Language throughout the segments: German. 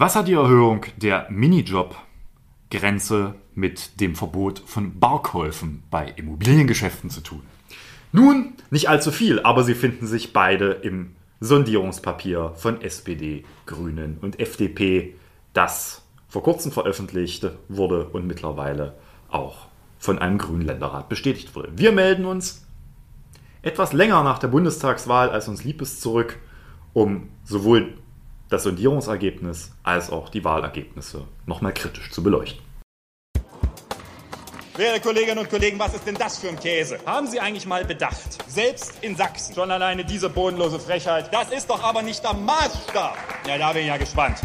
Was hat die Erhöhung der Minijob-Grenze mit dem Verbot von Barkäufen bei Immobiliengeschäften zu tun? Nun, nicht allzu viel, aber sie finden sich beide im Sondierungspapier von SPD, Grünen und FDP, das vor kurzem veröffentlicht wurde und mittlerweile auch von einem Grünländerrat bestätigt wurde. Wir melden uns etwas länger nach der Bundestagswahl, als uns lieb ist, zurück, um sowohl das Sondierungsergebnis als auch die Wahlergebnisse nochmal kritisch zu beleuchten. Werte Kolleginnen und Kollegen, was ist denn das für ein Käse? Haben Sie eigentlich mal bedacht? Selbst in Sachsen, schon alleine diese bodenlose Frechheit, das ist doch aber nicht der Maßstab. Ja, da bin ich ja gespannt.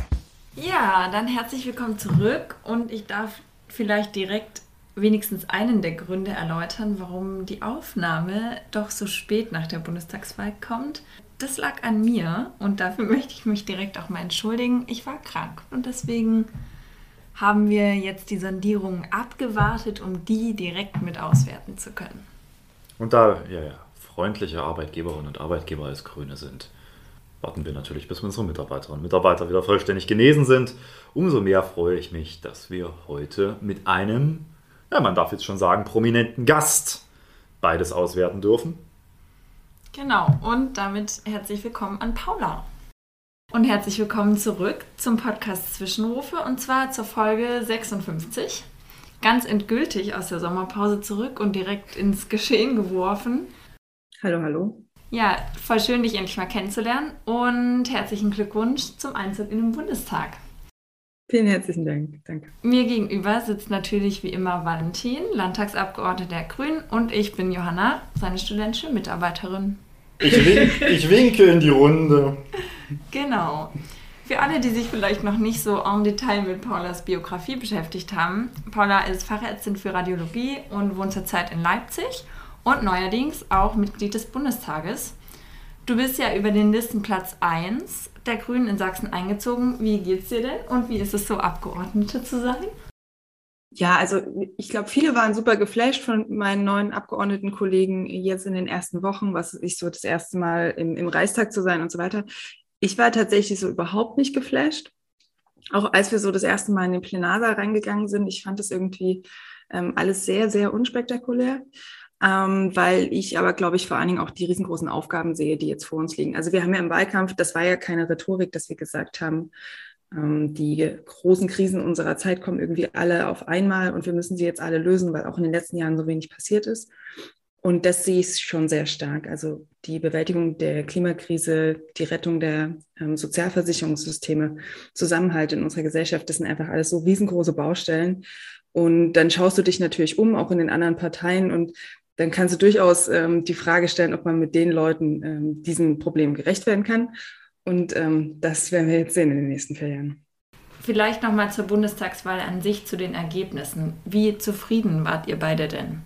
Ja, dann herzlich willkommen zurück und ich darf vielleicht direkt wenigstens einen der Gründe erläutern, warum die Aufnahme doch so spät nach der Bundestagswahl kommt das lag an mir und dafür möchte ich mich direkt auch mal entschuldigen. Ich war krank und deswegen haben wir jetzt die Sondierung abgewartet, um die direkt mit auswerten zu können. Und da ja, ja, freundliche Arbeitgeberinnen und Arbeitgeber als Grüne sind, warten wir natürlich, bis unsere Mitarbeiterinnen und Mitarbeiter wieder vollständig genesen sind. Umso mehr freue ich mich, dass wir heute mit einem, ja, man darf jetzt schon sagen, prominenten Gast beides auswerten dürfen. Genau, und damit herzlich willkommen an Paula. Und herzlich willkommen zurück zum Podcast Zwischenrufe und zwar zur Folge 56. Ganz endgültig aus der Sommerpause zurück und direkt ins Geschehen geworfen. Hallo, hallo. Ja, voll schön, dich endlich mal kennenzulernen und herzlichen Glückwunsch zum Einzug in den Bundestag. Vielen herzlichen Dank. Danke. Mir gegenüber sitzt natürlich wie immer Valentin, Landtagsabgeordneter der Grünen, und ich bin Johanna, seine studentische Mitarbeiterin. Ich, wink, ich winke in die Runde. Genau. Für alle, die sich vielleicht noch nicht so en Detail mit Paulas Biografie beschäftigt haben, Paula ist Fachärztin für Radiologie und wohnt zurzeit in Leipzig und neuerdings auch Mitglied des Bundestages. Du bist ja über den Listenplatz 1 der Grünen in Sachsen eingezogen. Wie geht's dir denn und wie ist es so, Abgeordnete zu sein? Ja, also ich glaube, viele waren super geflasht von meinen neuen Abgeordnetenkollegen jetzt in den ersten Wochen, was ich so das erste Mal im, im Reichstag zu sein und so weiter. Ich war tatsächlich so überhaupt nicht geflasht. Auch als wir so das erste Mal in den Plenarsaal reingegangen sind, ich fand das irgendwie ähm, alles sehr, sehr unspektakulär. Ähm, weil ich aber, glaube ich, vor allen Dingen auch die riesengroßen Aufgaben sehe, die jetzt vor uns liegen. Also wir haben ja im Wahlkampf, das war ja keine Rhetorik, dass wir gesagt haben, die großen Krisen unserer Zeit kommen irgendwie alle auf einmal und wir müssen sie jetzt alle lösen, weil auch in den letzten Jahren so wenig passiert ist. Und das sehe ich schon sehr stark. Also die Bewältigung der Klimakrise, die Rettung der ähm, Sozialversicherungssysteme, Zusammenhalt in unserer Gesellschaft, das sind einfach alles so riesengroße Baustellen. Und dann schaust du dich natürlich um, auch in den anderen Parteien. Und dann kannst du durchaus ähm, die Frage stellen, ob man mit den Leuten ähm, diesem Problem gerecht werden kann. Und ähm, das werden wir jetzt sehen in den nächsten vier Jahren. Vielleicht nochmal zur Bundestagswahl an sich, zu den Ergebnissen. Wie zufrieden wart ihr beide denn?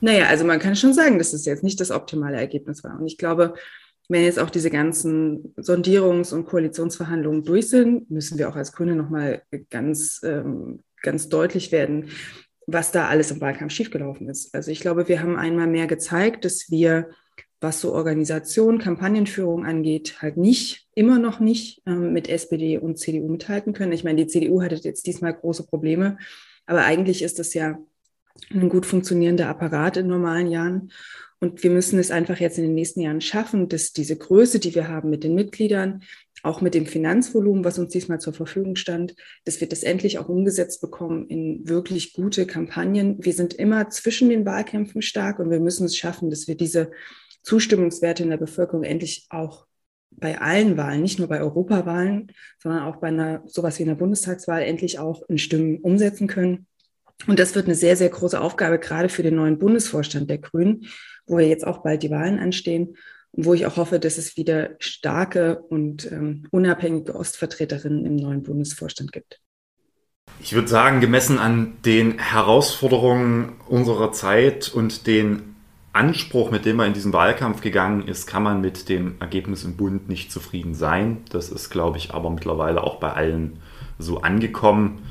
Naja, also man kann schon sagen, dass es jetzt nicht das optimale Ergebnis war. Und ich glaube, wenn jetzt auch diese ganzen Sondierungs- und Koalitionsverhandlungen durch sind, müssen wir auch als Grüne nochmal ganz, ähm, ganz deutlich werden, was da alles im Wahlkampf schiefgelaufen ist. Also ich glaube, wir haben einmal mehr gezeigt, dass wir was so Organisation, Kampagnenführung angeht, halt nicht, immer noch nicht ähm, mit SPD und CDU mithalten können. Ich meine, die CDU hatte jetzt diesmal große Probleme, aber eigentlich ist das ja ein gut funktionierender Apparat in normalen Jahren. Und wir müssen es einfach jetzt in den nächsten Jahren schaffen, dass diese Größe, die wir haben mit den Mitgliedern, auch mit dem Finanzvolumen, was uns diesmal zur Verfügung stand, dass wir das endlich auch umgesetzt bekommen in wirklich gute Kampagnen. Wir sind immer zwischen den Wahlkämpfen stark und wir müssen es schaffen, dass wir diese Zustimmungswerte in der Bevölkerung endlich auch bei allen Wahlen, nicht nur bei Europawahlen, sondern auch bei einer sowas wie einer Bundestagswahl endlich auch in Stimmen umsetzen können. Und das wird eine sehr, sehr große Aufgabe, gerade für den neuen Bundesvorstand der Grünen, wo wir jetzt auch bald die Wahlen anstehen und wo ich auch hoffe, dass es wieder starke und ähm, unabhängige Ostvertreterinnen im neuen Bundesvorstand gibt. Ich würde sagen, gemessen an den Herausforderungen unserer Zeit und den Anspruch, mit dem er in diesen Wahlkampf gegangen ist, kann man mit dem Ergebnis im Bund nicht zufrieden sein. Das ist, glaube ich, aber mittlerweile auch bei allen so angekommen.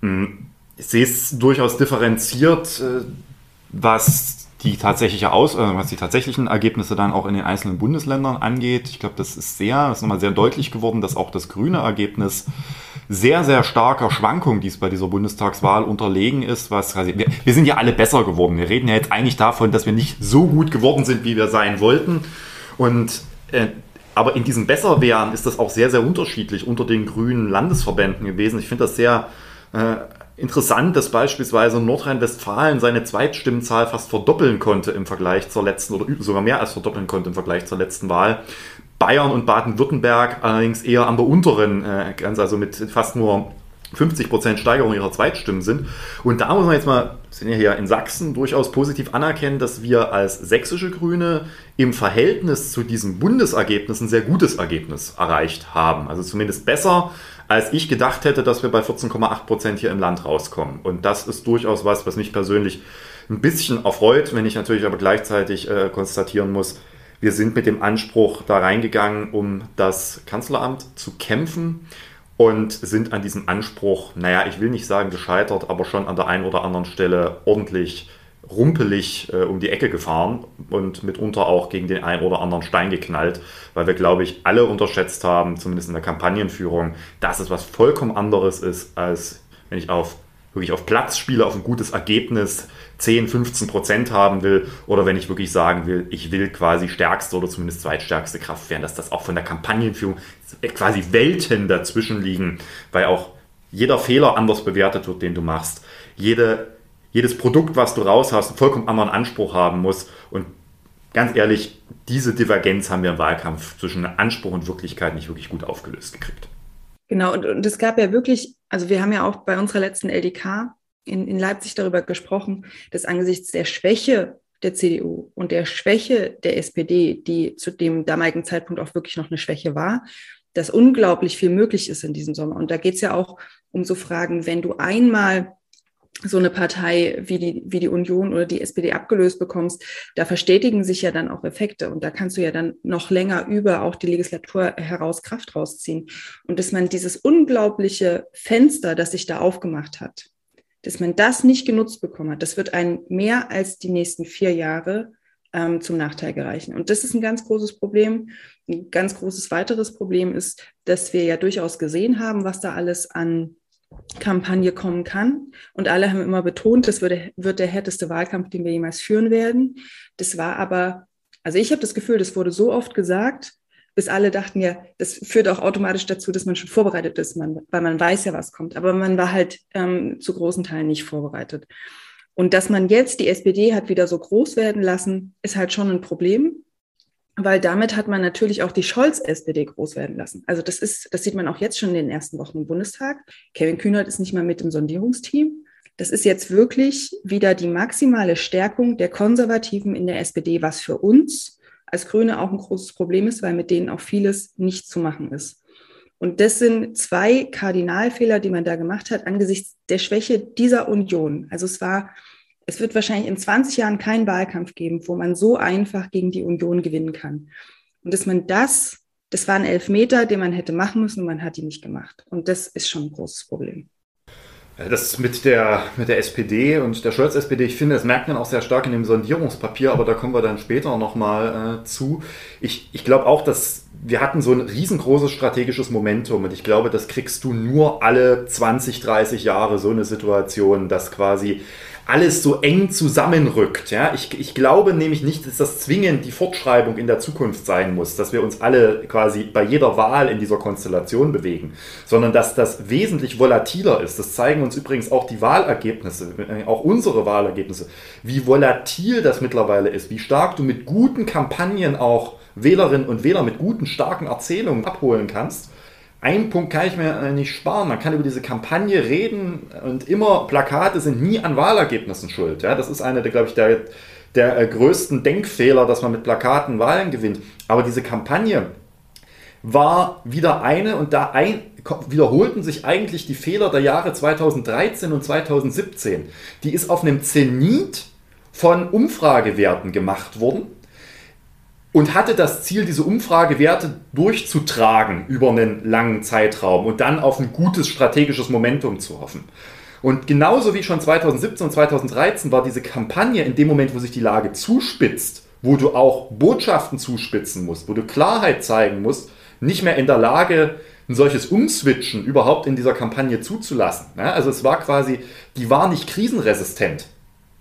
Hm, ich sehe es durchaus differenziert, äh, was die tatsächliche Aus, äh, was die tatsächlichen Ergebnisse dann auch in den einzelnen Bundesländern angeht. Ich glaube, das ist sehr, das ist nochmal sehr deutlich geworden, dass auch das grüne Ergebnis sehr, sehr starker Schwankung, die es bei dieser Bundestagswahl unterlegen ist, was wir, wir sind ja alle besser geworden. Wir reden ja jetzt eigentlich davon, dass wir nicht so gut geworden sind, wie wir sein wollten. Und äh, aber in diesem Besserwerden ist das auch sehr, sehr unterschiedlich unter den grünen Landesverbänden gewesen. Ich finde das sehr äh, interessant, dass beispielsweise Nordrhein-Westfalen seine Zweitstimmenzahl fast verdoppeln konnte im Vergleich zur letzten oder sogar mehr als verdoppeln konnte im Vergleich zur letzten Wahl. Bayern und Baden-Württemberg allerdings eher an der unteren äh, Grenze, also mit fast nur 50% Steigerung ihrer Zweitstimmen sind. Und da muss man jetzt mal, sind ja hier in Sachsen, durchaus positiv anerkennen, dass wir als sächsische Grüne im Verhältnis zu diesen Bundesergebnissen ein sehr gutes Ergebnis erreicht haben. Also zumindest besser, als ich gedacht hätte, dass wir bei 14,8% hier im Land rauskommen. Und das ist durchaus was, was mich persönlich ein bisschen erfreut, wenn ich natürlich aber gleichzeitig äh, konstatieren muss, wir sind mit dem Anspruch da reingegangen, um das Kanzleramt zu kämpfen und sind an diesem Anspruch, naja, ich will nicht sagen gescheitert, aber schon an der einen oder anderen Stelle ordentlich rumpelig äh, um die Ecke gefahren und mitunter auch gegen den einen oder anderen Stein geknallt, weil wir, glaube ich, alle unterschätzt haben, zumindest in der Kampagnenführung, dass es was vollkommen anderes ist, als wenn ich auf wirklich auf Platz spiele, auf ein gutes Ergebnis 10, 15 Prozent haben will oder wenn ich wirklich sagen will, ich will quasi stärkste oder zumindest zweitstärkste Kraft werden, dass das auch von der Kampagnenführung quasi Welten dazwischen liegen, weil auch jeder Fehler anders bewertet wird, den du machst. Jede, jedes Produkt, was du raus hast, einen vollkommen anderen Anspruch haben muss. Und ganz ehrlich, diese Divergenz haben wir im Wahlkampf zwischen Anspruch und Wirklichkeit nicht wirklich gut aufgelöst gekriegt. Genau, und, und es gab ja wirklich, also wir haben ja auch bei unserer letzten LDK in, in Leipzig darüber gesprochen, dass angesichts der Schwäche der CDU und der Schwäche der SPD, die zu dem damaligen Zeitpunkt auch wirklich noch eine Schwäche war, dass unglaublich viel möglich ist in diesem Sommer. Und da geht es ja auch um so Fragen, wenn du einmal so eine Partei wie die, wie die Union oder die SPD abgelöst bekommst, da verstetigen sich ja dann auch Effekte und da kannst du ja dann noch länger über auch die Legislatur heraus Kraft rausziehen. Und dass man dieses unglaubliche Fenster, das sich da aufgemacht hat, dass man das nicht genutzt bekommen hat, das wird einen mehr als die nächsten vier Jahre ähm, zum Nachteil gereichen. Und das ist ein ganz großes Problem. Ein ganz großes weiteres Problem ist, dass wir ja durchaus gesehen haben, was da alles an Kampagne kommen kann. Und alle haben immer betont, das wird, wird der härteste Wahlkampf, den wir jemals führen werden. Das war aber, also ich habe das Gefühl, das wurde so oft gesagt, bis alle dachten ja, das führt auch automatisch dazu, dass man schon vorbereitet ist, man, weil man weiß ja, was kommt. Aber man war halt ähm, zu großen Teilen nicht vorbereitet. Und dass man jetzt die SPD hat wieder so groß werden lassen, ist halt schon ein Problem, weil damit hat man natürlich auch die Scholz-SPD groß werden lassen. Also das ist, das sieht man auch jetzt schon in den ersten Wochen im Bundestag. Kevin Kühnert ist nicht mal mit im Sondierungsteam. Das ist jetzt wirklich wieder die maximale Stärkung der Konservativen in der SPD, was für uns als Grüne auch ein großes Problem ist, weil mit denen auch vieles nicht zu machen ist. Und das sind zwei Kardinalfehler, die man da gemacht hat angesichts der Schwäche dieser Union. Also es war, es wird wahrscheinlich in 20 Jahren keinen Wahlkampf geben, wo man so einfach gegen die Union gewinnen kann. Und dass man das, das war ein Elfmeter, den man hätte machen müssen und man hat ihn nicht gemacht. Und das ist schon ein großes Problem. Das mit der, mit der SPD und der Scholz-SPD, ich finde, das merkt man auch sehr stark in dem Sondierungspapier, aber da kommen wir dann später nochmal äh, zu. Ich, ich glaube auch, dass wir hatten so ein riesengroßes strategisches Momentum und ich glaube, das kriegst du nur alle 20, 30 Jahre so eine Situation, dass quasi alles so eng zusammenrückt. Ja? Ich, ich glaube nämlich nicht, dass das zwingend die Fortschreibung in der Zukunft sein muss, dass wir uns alle quasi bei jeder Wahl in dieser Konstellation bewegen, sondern dass das wesentlich volatiler ist. Das zeigen uns übrigens auch die Wahlergebnisse, äh, auch unsere Wahlergebnisse, wie volatil das mittlerweile ist, wie stark du mit guten Kampagnen auch Wählerinnen und Wähler mit guten, starken Erzählungen abholen kannst einen Punkt kann ich mir nicht sparen. Man kann über diese Kampagne reden und immer Plakate sind nie an Wahlergebnissen schuld. Ja, das ist eine der, glaube ich, der, der äh, größten Denkfehler, dass man mit Plakaten Wahlen gewinnt. Aber diese Kampagne war wieder eine und da ein, wiederholten sich eigentlich die Fehler der Jahre 2013 und 2017. Die ist auf einem Zenit von Umfragewerten gemacht worden und hatte das Ziel, diese Umfragewerte durchzutragen über einen langen Zeitraum und dann auf ein gutes strategisches Momentum zu hoffen. Und genauso wie schon 2017 und 2013 war diese Kampagne in dem Moment, wo sich die Lage zuspitzt, wo du auch Botschaften zuspitzen musst, wo du Klarheit zeigen musst, nicht mehr in der Lage, ein solches Umswitchen überhaupt in dieser Kampagne zuzulassen. Also es war quasi, die war nicht krisenresistent,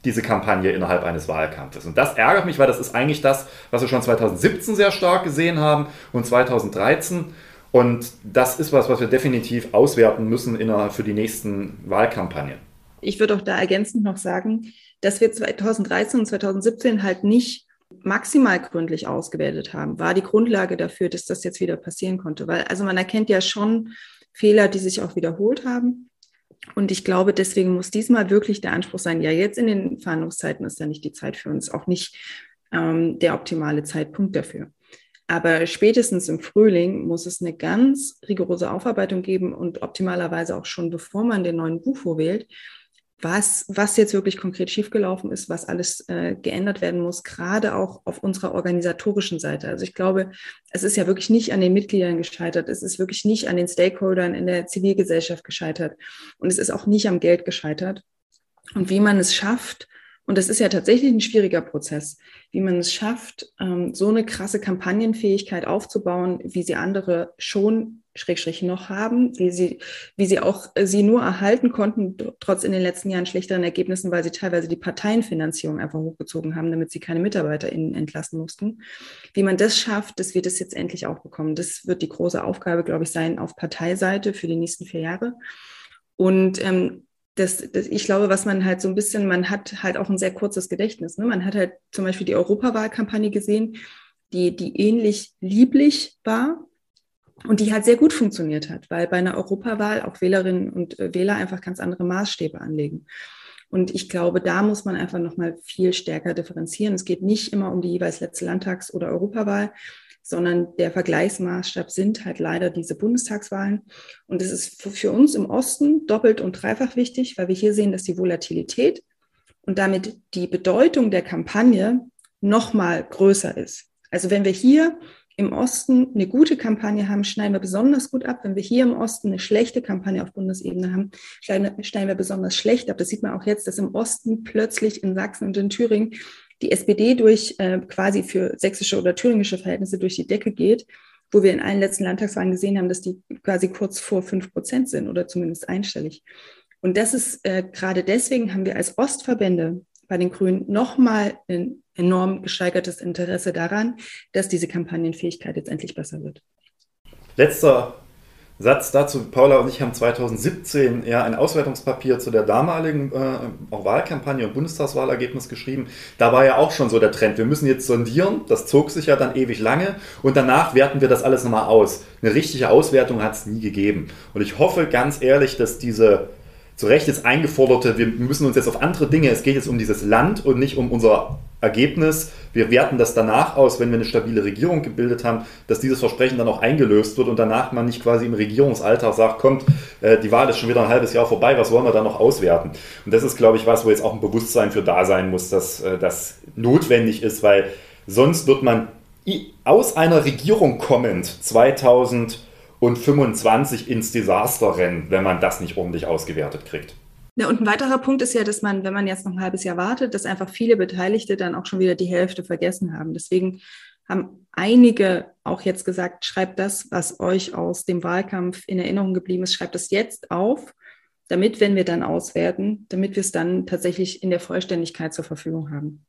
diese Kampagne innerhalb eines Wahlkampfes. Und das ärgert mich, weil das ist eigentlich das, was wir schon 2017 sehr stark gesehen haben und 2013. Und das ist was, was wir definitiv auswerten müssen innerhalb für die nächsten Wahlkampagnen. Ich würde auch da ergänzend noch sagen, dass wir 2013 und 2017 halt nicht maximal gründlich ausgewertet haben, war die Grundlage dafür, dass das jetzt wieder passieren konnte. Weil also man erkennt ja schon Fehler, die sich auch wiederholt haben. Und ich glaube, deswegen muss diesmal wirklich der Anspruch sein, ja, jetzt in den Verhandlungszeiten ist ja nicht die Zeit für uns, auch nicht ähm, der optimale Zeitpunkt dafür. Aber spätestens im Frühling muss es eine ganz rigorose Aufarbeitung geben und optimalerweise auch schon bevor man den neuen Bufo wählt, was, was jetzt wirklich konkret schiefgelaufen ist, was alles äh, geändert werden muss, gerade auch auf unserer organisatorischen Seite. Also ich glaube, es ist ja wirklich nicht an den Mitgliedern gescheitert, es ist wirklich nicht an den Stakeholdern in der Zivilgesellschaft gescheitert und es ist auch nicht am Geld gescheitert. Und wie man es schafft, und das ist ja tatsächlich ein schwieriger Prozess, wie man es schafft, ähm, so eine krasse Kampagnenfähigkeit aufzubauen, wie sie andere schon Schrägstrich noch haben, wie sie, wie sie auch äh, sie nur erhalten konnten, trotz in den letzten Jahren schlechteren Ergebnissen, weil sie teilweise die Parteienfinanzierung einfach hochgezogen haben, damit sie keine MitarbeiterInnen entlassen mussten. Wie man das schafft, dass wir das jetzt endlich auch bekommen. Das wird die große Aufgabe, glaube ich, sein auf Parteiseite für die nächsten vier Jahre. Und ähm, das, das, ich glaube, was man halt so ein bisschen, man hat halt auch ein sehr kurzes Gedächtnis. Ne? Man hat halt zum Beispiel die Europawahlkampagne gesehen, die, die ähnlich lieblich war, und die halt sehr gut funktioniert hat, weil bei einer Europawahl auch Wählerinnen und äh, Wähler einfach ganz andere Maßstäbe anlegen. Und ich glaube, da muss man einfach nochmal viel stärker differenzieren. Es geht nicht immer um die jeweils letzte Landtags- oder Europawahl, sondern der Vergleichsmaßstab sind halt leider diese Bundestagswahlen. Und es ist für uns im Osten doppelt und dreifach wichtig, weil wir hier sehen, dass die Volatilität und damit die Bedeutung der Kampagne nochmal größer ist. Also wenn wir hier im Osten eine gute Kampagne haben, schneiden wir besonders gut ab. Wenn wir hier im Osten eine schlechte Kampagne auf Bundesebene haben, schneiden wir besonders schlecht ab. Das sieht man auch jetzt, dass im Osten plötzlich in Sachsen und in Thüringen die SPD durch äh, quasi für sächsische oder thüringische Verhältnisse durch die Decke geht, wo wir in allen letzten Landtagswahlen gesehen haben, dass die quasi kurz vor fünf Prozent sind oder zumindest einstellig. Und das ist äh, gerade deswegen haben wir als Ostverbände bei den Grünen nochmal ein enorm gesteigertes Interesse daran, dass diese Kampagnenfähigkeit jetzt endlich besser wird. Letzter Satz dazu. Paula und ich haben 2017 ja ein Auswertungspapier zu der damaligen äh, Wahlkampagne und Bundestagswahlergebnis geschrieben. Da war ja auch schon so der Trend. Wir müssen jetzt sondieren. Das zog sich ja dann ewig lange. Und danach werten wir das alles nochmal aus. Eine richtige Auswertung hat es nie gegeben. Und ich hoffe ganz ehrlich, dass diese zu Recht jetzt eingeforderte, wir müssen uns jetzt auf andere Dinge, es geht jetzt um dieses Land und nicht um unser Ergebnis. Wir werten das danach aus, wenn wir eine stabile Regierung gebildet haben, dass dieses Versprechen dann auch eingelöst wird und danach man nicht quasi im Regierungsalltag sagt, kommt, äh, die Wahl ist schon wieder ein halbes Jahr vorbei, was wollen wir da noch auswerten? Und das ist, glaube ich, was, wo jetzt auch ein Bewusstsein für da sein muss, dass äh, das notwendig ist, weil sonst wird man aus einer Regierung kommend 2000 und 25 ins Desaster rennen, wenn man das nicht ordentlich ausgewertet kriegt. Ja, und ein weiterer Punkt ist ja, dass man, wenn man jetzt noch ein halbes Jahr wartet, dass einfach viele Beteiligte dann auch schon wieder die Hälfte vergessen haben. Deswegen haben einige auch jetzt gesagt, schreibt das, was euch aus dem Wahlkampf in Erinnerung geblieben ist, schreibt das jetzt auf, damit, wenn wir dann auswerten, damit wir es dann tatsächlich in der Vollständigkeit zur Verfügung haben.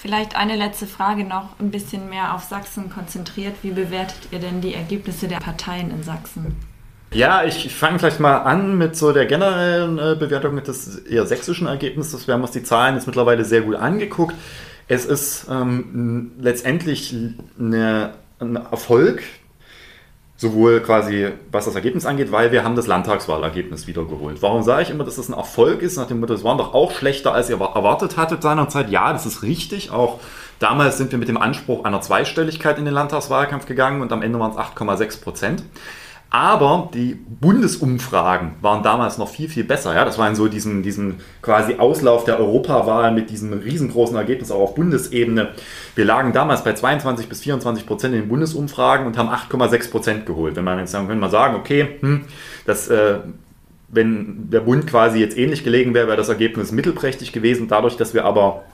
Vielleicht eine letzte Frage noch, ein bisschen mehr auf Sachsen konzentriert. Wie bewertet ihr denn die Ergebnisse der Parteien in Sachsen? Ja, ich fange vielleicht mal an mit so der generellen äh, Bewertung des eher sächsischen Ergebnisses. Wir haben uns die Zahlen jetzt mittlerweile sehr gut angeguckt. Es ist ähm, letztendlich eine, ein Erfolg sowohl quasi was das Ergebnis angeht, weil wir haben das Landtagswahlergebnis wiedergeholt. Warum sage ich immer, dass das ein Erfolg ist? Nach dem Motto, es waren doch auch schlechter, als ihr erwartet hattet seinerzeit. Ja, das ist richtig. Auch damals sind wir mit dem Anspruch einer Zweistelligkeit in den Landtagswahlkampf gegangen und am Ende waren es 8,6 Prozent. Aber die Bundesumfragen waren damals noch viel, viel besser. Ja? Das war in so diesen, diesen quasi Auslauf der Europawahl mit diesem riesengroßen Ergebnis auch auf Bundesebene. Wir lagen damals bei 22 bis 24 Prozent in den Bundesumfragen und haben 8,6 Prozent geholt. Wenn man jetzt sagen, wenn man sagen, okay, hm, das äh, wenn der Bund quasi jetzt ähnlich gelegen wäre, wäre das Ergebnis mittelprächtig gewesen. Dadurch, dass wir aber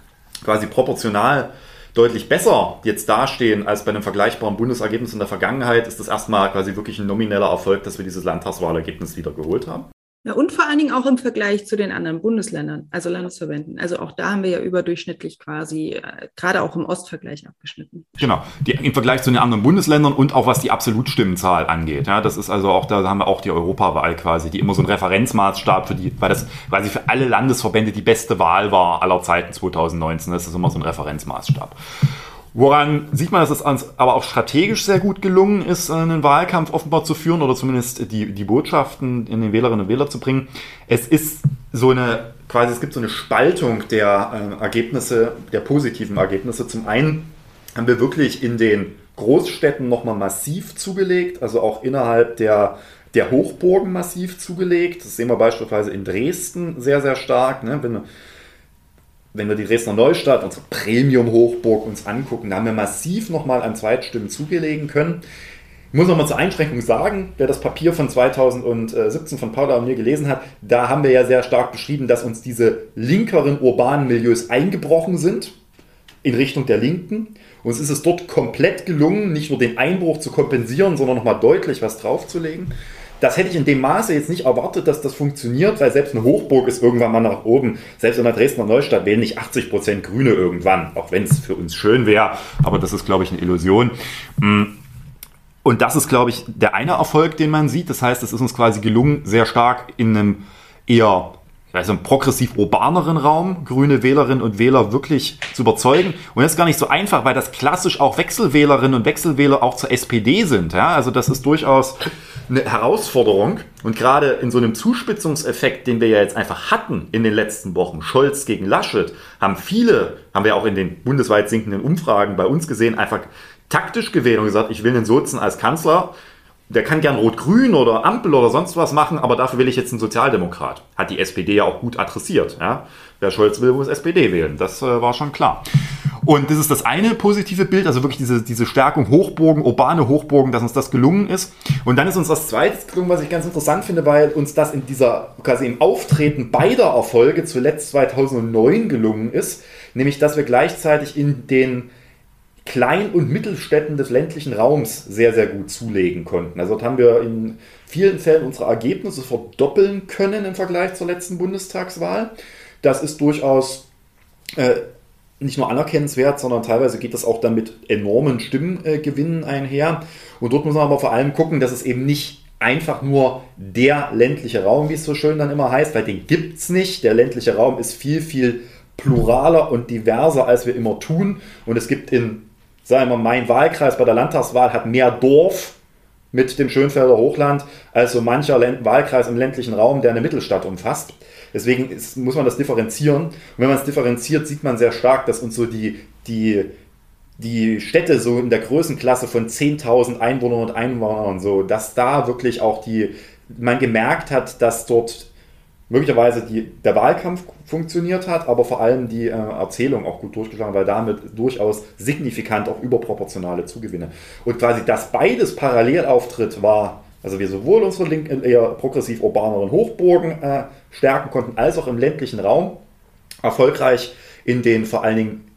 quasi proportional deutlich besser jetzt dastehen als bei einem vergleichbaren Bundesergebnis in der Vergangenheit, ist das erstmal quasi wirklich ein nomineller Erfolg, dass wir dieses Landtagswahlergebnis wieder geholt haben. Ja, und vor allen Dingen auch im Vergleich zu den anderen Bundesländern, also Landesverbänden. Also auch da haben wir ja überdurchschnittlich quasi, äh, gerade auch im Ostvergleich abgeschnitten. Genau, die, im Vergleich zu den anderen Bundesländern und auch was die Absolutstimmenzahl angeht. Ja, das ist also auch, da haben wir auch die Europawahl quasi, die immer so ein Referenzmaßstab für die, weil das quasi für alle Landesverbände die beste Wahl war aller Zeiten 2019. Das ist immer so ein Referenzmaßstab. Woran sieht man, dass es uns aber auch strategisch sehr gut gelungen ist, einen Wahlkampf offenbar zu führen oder zumindest die, die Botschaften in den Wählerinnen und Wähler zu bringen? Es ist so eine, quasi, es gibt so eine Spaltung der äh, Ergebnisse, der positiven Ergebnisse. Zum einen haben wir wirklich in den Großstädten nochmal massiv zugelegt, also auch innerhalb der, der Hochburgen massiv zugelegt. Das sehen wir beispielsweise in Dresden sehr, sehr stark. Ne? Wenn, wenn wir die Dresdner Neustadt, unsere Premium-Hochburg, uns angucken, da haben wir massiv nochmal an Zweitstimmen zugelegen können. Ich muss nochmal zur Einschränkung sagen, wer das Papier von 2017 von Paula und mir gelesen hat, da haben wir ja sehr stark beschrieben, dass uns diese linkeren urbanen Milieus eingebrochen sind in Richtung der Linken. Uns ist es dort komplett gelungen, nicht nur den Einbruch zu kompensieren, sondern nochmal deutlich was draufzulegen. Das hätte ich in dem Maße jetzt nicht erwartet, dass das funktioniert, weil selbst eine Hochburg ist irgendwann mal nach oben. Selbst in der Dresdner Neustadt wählen nicht 80 Prozent Grüne irgendwann, auch wenn es für uns schön wäre. Aber das ist, glaube ich, eine Illusion. Mm. Und das ist, glaube ich, der eine Erfolg, den man sieht. Das heißt, es ist uns quasi gelungen, sehr stark in einem eher also einen progressiv urbaneren Raum, grüne Wählerinnen und Wähler wirklich zu überzeugen. Und das ist gar nicht so einfach, weil das klassisch auch Wechselwählerinnen und Wechselwähler auch zur SPD sind. Ja? Also das ist durchaus eine Herausforderung. Und gerade in so einem Zuspitzungseffekt, den wir ja jetzt einfach hatten in den letzten Wochen, Scholz gegen Laschet, haben viele, haben wir auch in den bundesweit sinkenden Umfragen bei uns gesehen, einfach taktisch gewählt und gesagt, ich will den Sozen als Kanzler der kann gern Rot-Grün oder Ampel oder sonst was machen, aber dafür will ich jetzt einen Sozialdemokrat. Hat die SPD ja auch gut adressiert. Ja? Wer Scholz will, muss SPD wählen. Das äh, war schon klar. Und das ist das eine positive Bild, also wirklich diese, diese Stärkung Hochburgen, urbane Hochburgen, dass uns das gelungen ist. Und dann ist uns das zweite gelungen, was ich ganz interessant finde, weil uns das in dieser, quasi im Auftreten beider Erfolge zuletzt 2009 gelungen ist, nämlich dass wir gleichzeitig in den Klein- und Mittelstädten des ländlichen Raums sehr, sehr gut zulegen konnten. Also dort haben wir in vielen Fällen unsere Ergebnisse verdoppeln können im Vergleich zur letzten Bundestagswahl. Das ist durchaus äh, nicht nur anerkennenswert, sondern teilweise geht das auch dann mit enormen Stimmgewinnen einher. Und dort muss man aber vor allem gucken, dass es eben nicht einfach nur der ländliche Raum, wie es so schön dann immer heißt, weil den gibt es nicht. Der ländliche Raum ist viel, viel pluraler und diverser, als wir immer tun. Und es gibt in sagen wir mal, mein Wahlkreis bei der Landtagswahl hat mehr Dorf mit dem Schönfelder Hochland als so mancher Wahlkreis im ländlichen Raum, der eine Mittelstadt umfasst. Deswegen ist, muss man das differenzieren. Und wenn man es differenziert, sieht man sehr stark, dass uns so die, die, die Städte so in der Größenklasse von 10.000 Einwohnern und Einwohnern so, dass da wirklich auch die, man gemerkt hat, dass dort möglicherweise die, der Wahlkampf funktioniert hat, aber vor allem die äh, Erzählung auch gut durchgeschlagen, weil damit durchaus signifikant auch überproportionale Zugewinne. Und quasi, dass beides parallel auftritt, war, also wir sowohl unsere link, äh, eher progressiv urbaneren Hochburgen äh, stärken konnten, als auch im ländlichen Raum erfolgreich in den vor allen Dingen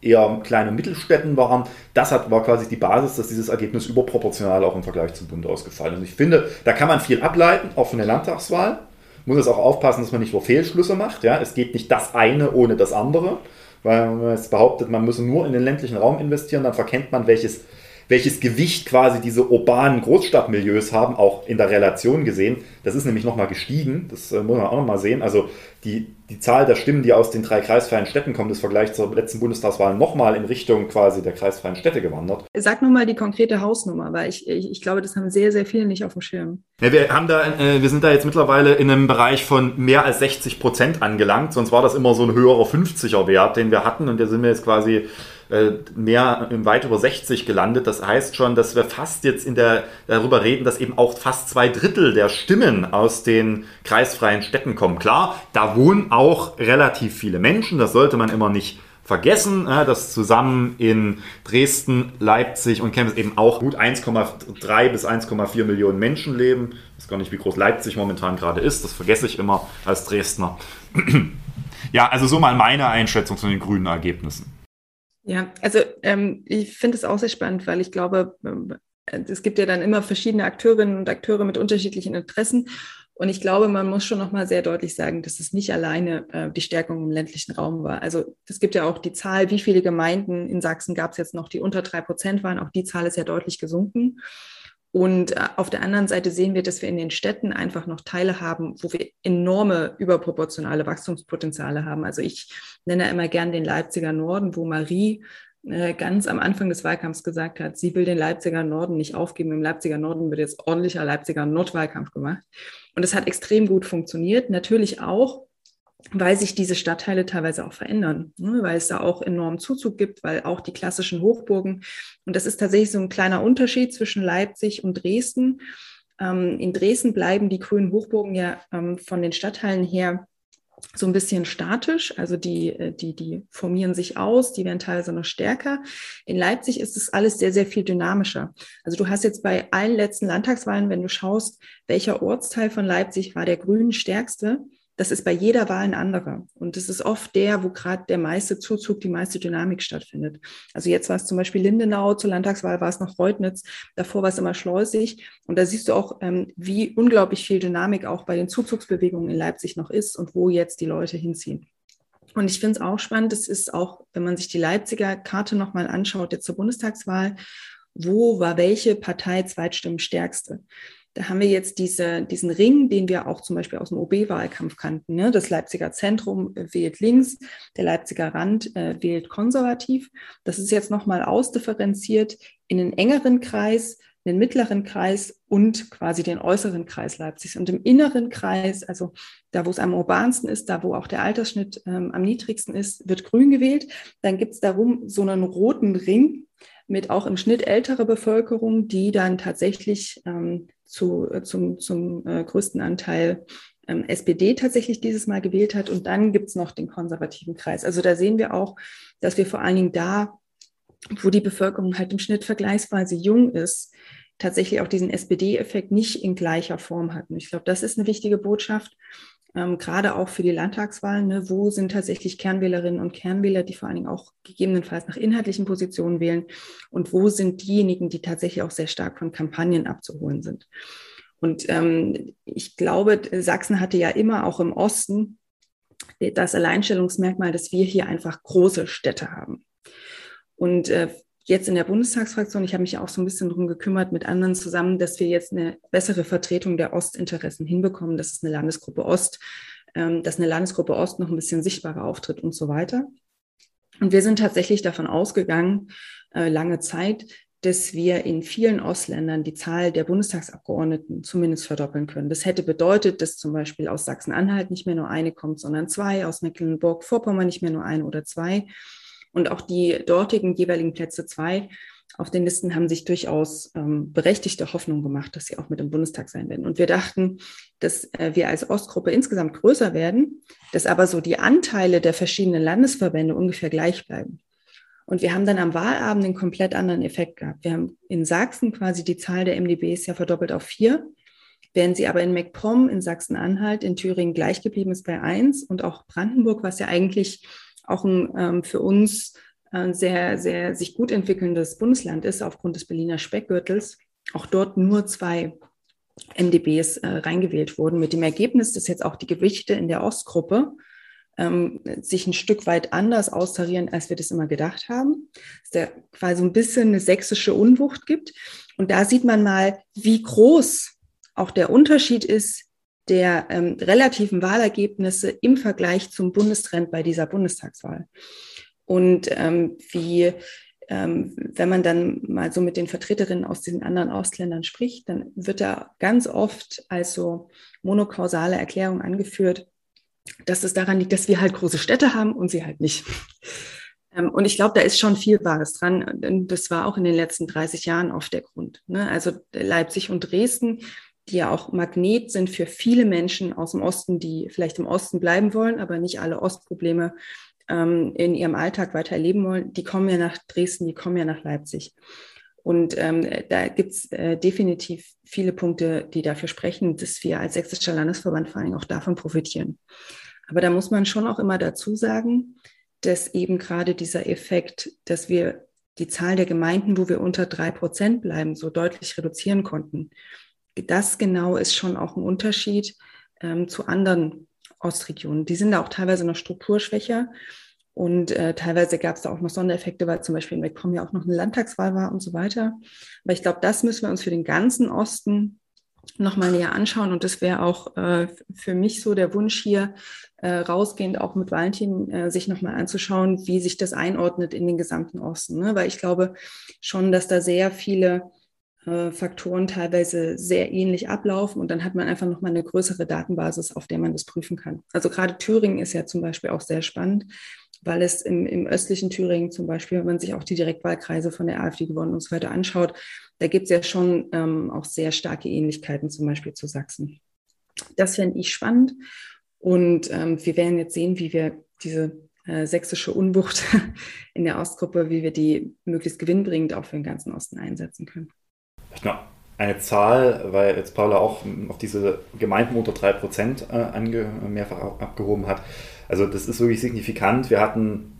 eher kleinen Mittelstädten waren. Das hat, war quasi die Basis, dass dieses Ergebnis überproportional auch im Vergleich zum Bund ausgefallen ist. Und ich finde, da kann man viel ableiten, auch von der Landtagswahl muss es auch aufpassen, dass man nicht nur Fehlschlüsse macht. Ja? Es geht nicht das eine ohne das andere. Weil wenn man jetzt behauptet, man müsse nur in den ländlichen Raum investieren, dann verkennt man, welches welches Gewicht quasi diese urbanen Großstadtmilieus haben, auch in der Relation gesehen. Das ist nämlich nochmal gestiegen, das äh, muss man auch nochmal sehen. Also die, die Zahl der Stimmen, die aus den drei kreisfreien Städten kommen, ist im Vergleich zur letzten Bundestagswahl nochmal in Richtung quasi der kreisfreien Städte gewandert. Sag nochmal die konkrete Hausnummer, weil ich, ich, ich, glaube, das haben sehr, sehr viele nicht auf dem Schirm. Ja, wir, haben da, äh, wir sind da jetzt mittlerweile in einem Bereich von mehr als 60 Prozent angelangt, sonst war das immer so ein höherer 50er Wert, den wir hatten und da sind wir jetzt quasi mehr weit über 60 gelandet. Das heißt schon, dass wir fast jetzt in der, darüber reden, dass eben auch fast zwei Drittel der Stimmen aus den kreisfreien Städten kommen. Klar, da wohnen auch relativ viele Menschen, das sollte man immer nicht vergessen, dass zusammen in Dresden, Leipzig und Chemnitz eben auch gut 1,3 bis 1,4 Millionen Menschen leben. Ich weiß gar nicht, wie groß Leipzig momentan gerade ist, das vergesse ich immer als Dresdner. ja, also so mal meine Einschätzung zu den grünen Ergebnissen. Ja, also ähm, ich finde es auch sehr spannend, weil ich glaube, ähm, es gibt ja dann immer verschiedene Akteurinnen und Akteure mit unterschiedlichen Interessen. Und ich glaube, man muss schon nochmal sehr deutlich sagen, dass es nicht alleine äh, die Stärkung im ländlichen Raum war. Also es gibt ja auch die Zahl, wie viele Gemeinden in Sachsen gab es jetzt noch, die unter drei Prozent waren. Auch die Zahl ist ja deutlich gesunken. Und äh, auf der anderen Seite sehen wir, dass wir in den Städten einfach noch Teile haben, wo wir enorme überproportionale Wachstumspotenziale haben. Also ich nenne immer gern den Leipziger Norden, wo Marie äh, ganz am Anfang des Wahlkampfs gesagt hat, sie will den Leipziger Norden nicht aufgeben. Im Leipziger Norden wird jetzt ordentlicher Leipziger Nordwahlkampf gemacht. Und es hat extrem gut funktioniert. Natürlich auch, weil sich diese Stadtteile teilweise auch verändern, ne? weil es da auch enormen Zuzug gibt, weil auch die klassischen Hochburgen, und das ist tatsächlich so ein kleiner Unterschied zwischen Leipzig und Dresden. Ähm, in Dresden bleiben die grünen Hochburgen ja ähm, von den Stadtteilen her so ein bisschen statisch, also die, äh, die, die formieren sich aus, die werden teilweise noch stärker. In Leipzig ist es alles sehr, sehr viel dynamischer. Also du hast jetzt bei allen letzten Landtagswahlen, wenn du schaust, welcher Ortsteil von Leipzig war der Grünen stärkste, das ist bei jeder Wahl ein anderer. Und das ist oft der, wo gerade der meiste Zuzug, die meiste Dynamik stattfindet. Also jetzt war es zum Beispiel Lindenau, zur Landtagswahl war es noch Reutnitz, davor war es immer Schleusig. Und da siehst du auch, ähm, wie unglaublich viel Dynamik auch bei den Zuzugsbewegungen in Leipzig noch ist und wo jetzt die Leute hinziehen. Und ich finde es auch spannend, das ist auch, wenn man sich die Leipziger Karte nochmal anschaut, jetzt zur Bundestagswahl, wo war welche Partei zweitstimmenstärkste? Da haben wir jetzt diese, diesen Ring, den wir auch zum Beispiel aus dem OB-Wahlkampf kannten. Ne? Das Leipziger Zentrum äh, wählt links, der Leipziger Rand äh, wählt konservativ. Das ist jetzt nochmal ausdifferenziert in einen engeren Kreis, den mittleren Kreis und quasi den äußeren Kreis Leipzigs. Und im inneren Kreis, also da, wo es am urbansten ist, da, wo auch der Altersschnitt ähm, am niedrigsten ist, wird grün gewählt. Dann gibt es darum so einen roten Ring mit auch im Schnitt älterer Bevölkerung, die dann tatsächlich ähm, zu, äh, zum, zum äh, größten Anteil ähm, SPD tatsächlich dieses Mal gewählt hat. Und dann gibt es noch den konservativen Kreis. Also da sehen wir auch, dass wir vor allen Dingen da, wo die Bevölkerung halt im Schnitt vergleichsweise jung ist, tatsächlich auch diesen SPD-Effekt nicht in gleicher Form hatten. Ich glaube, das ist eine wichtige Botschaft ähm, gerade auch für die Landtagswahlen, ne, wo sind tatsächlich Kernwählerinnen und Kernwähler, die vor allen Dingen auch gegebenenfalls nach inhaltlichen Positionen wählen und wo sind diejenigen, die tatsächlich auch sehr stark von Kampagnen abzuholen sind. Und ähm, ich glaube, Sachsen hatte ja immer auch im Osten das Alleinstellungsmerkmal, dass wir hier einfach große Städte haben. Und äh, jetzt in der Bundestagsfraktion, ich habe mich auch so ein bisschen darum gekümmert mit anderen zusammen, dass wir jetzt eine bessere Vertretung der Ostinteressen hinbekommen. Das ist eine Landesgruppe Ost, ähm, dass eine Landesgruppe Ost noch ein bisschen sichtbarer auftritt und so weiter. Und wir sind tatsächlich davon ausgegangen, äh, lange Zeit, dass wir in vielen Ostländern die Zahl der Bundestagsabgeordneten zumindest verdoppeln können. Das hätte bedeutet, dass zum Beispiel aus Sachsen-Anhalt nicht mehr nur eine kommt, sondern zwei, aus Mecklenburg-Vorpommern nicht mehr nur eine oder zwei. Und auch die dortigen jeweiligen Plätze zwei auf den Listen haben sich durchaus ähm, berechtigte Hoffnung gemacht, dass sie auch mit im Bundestag sein werden. Und wir dachten, dass äh, wir als Ostgruppe insgesamt größer werden, dass aber so die Anteile der verschiedenen Landesverbände ungefähr gleich bleiben. Und wir haben dann am Wahlabend einen komplett anderen Effekt gehabt. Wir haben in Sachsen quasi die Zahl der MDBs ja verdoppelt auf vier, während sie aber in MacPom, in Sachsen-Anhalt, in Thüringen gleich geblieben ist bei eins und auch Brandenburg, was ja eigentlich auch ein ähm, für uns ein äh, sehr, sehr sich gut entwickelndes Bundesland ist, aufgrund des Berliner Speckgürtels, auch dort nur zwei MDBs äh, reingewählt wurden, mit dem Ergebnis, dass jetzt auch die Gewichte in der Ostgruppe ähm, sich ein Stück weit anders austarieren, als wir das immer gedacht haben. Dass da quasi ein bisschen eine sächsische Unwucht gibt. Und da sieht man mal, wie groß auch der Unterschied ist der ähm, relativen Wahlergebnisse im Vergleich zum Bundestrend bei dieser Bundestagswahl. Und ähm, wie, ähm, wenn man dann mal so mit den Vertreterinnen aus diesen anderen Ostländern spricht, dann wird da ganz oft als so monokausale Erklärung angeführt, dass es daran liegt, dass wir halt große Städte haben und sie halt nicht. Ähm, und ich glaube, da ist schon viel Wahres dran. Das war auch in den letzten 30 Jahren oft der Grund. Ne? Also Leipzig und Dresden die ja auch Magnet sind für viele Menschen aus dem Osten, die vielleicht im Osten bleiben wollen, aber nicht alle Ostprobleme ähm, in ihrem Alltag weiter erleben wollen, die kommen ja nach Dresden, die kommen ja nach Leipzig. Und ähm, da gibt es äh, definitiv viele Punkte, die dafür sprechen, dass wir als Sächsischer Landesverband vor allem auch davon profitieren. Aber da muss man schon auch immer dazu sagen, dass eben gerade dieser Effekt, dass wir die Zahl der Gemeinden, wo wir unter drei Prozent bleiben, so deutlich reduzieren konnten. Das genau ist schon auch ein Unterschied ähm, zu anderen Ostregionen. Die sind da auch teilweise noch strukturschwächer. Und äh, teilweise gab es da auch noch Sondereffekte, weil zum Beispiel in MacPom ja auch noch eine Landtagswahl war und so weiter. Aber ich glaube, das müssen wir uns für den ganzen Osten nochmal näher anschauen. Und das wäre auch äh, für mich so der Wunsch hier, äh, rausgehend auch mit Valentin, äh, sich nochmal anzuschauen, wie sich das einordnet in den gesamten Osten. Ne? Weil ich glaube schon, dass da sehr viele äh, Faktoren teilweise sehr ähnlich ablaufen und dann hat man einfach nochmal eine größere Datenbasis, auf der man das prüfen kann. Also gerade Thüringen ist ja zum Beispiel auch sehr spannend weil es im, im östlichen Thüringen zum Beispiel, wenn man sich auch die Direktwahlkreise von der AfD gewonnen und so weiter anschaut, da gibt es ja schon ähm, auch sehr starke Ähnlichkeiten zum Beispiel zu Sachsen. Das fände ich spannend und ähm, wir werden jetzt sehen, wie wir diese äh, sächsische Unwucht in der Ostgruppe, wie wir die möglichst gewinnbringend auch für den ganzen Osten einsetzen können. Ja, eine Zahl, weil jetzt Paula auch auf diese Gemeinden unter 3% äh, mehrfach abgehoben hat. Also das ist wirklich signifikant. Wir hatten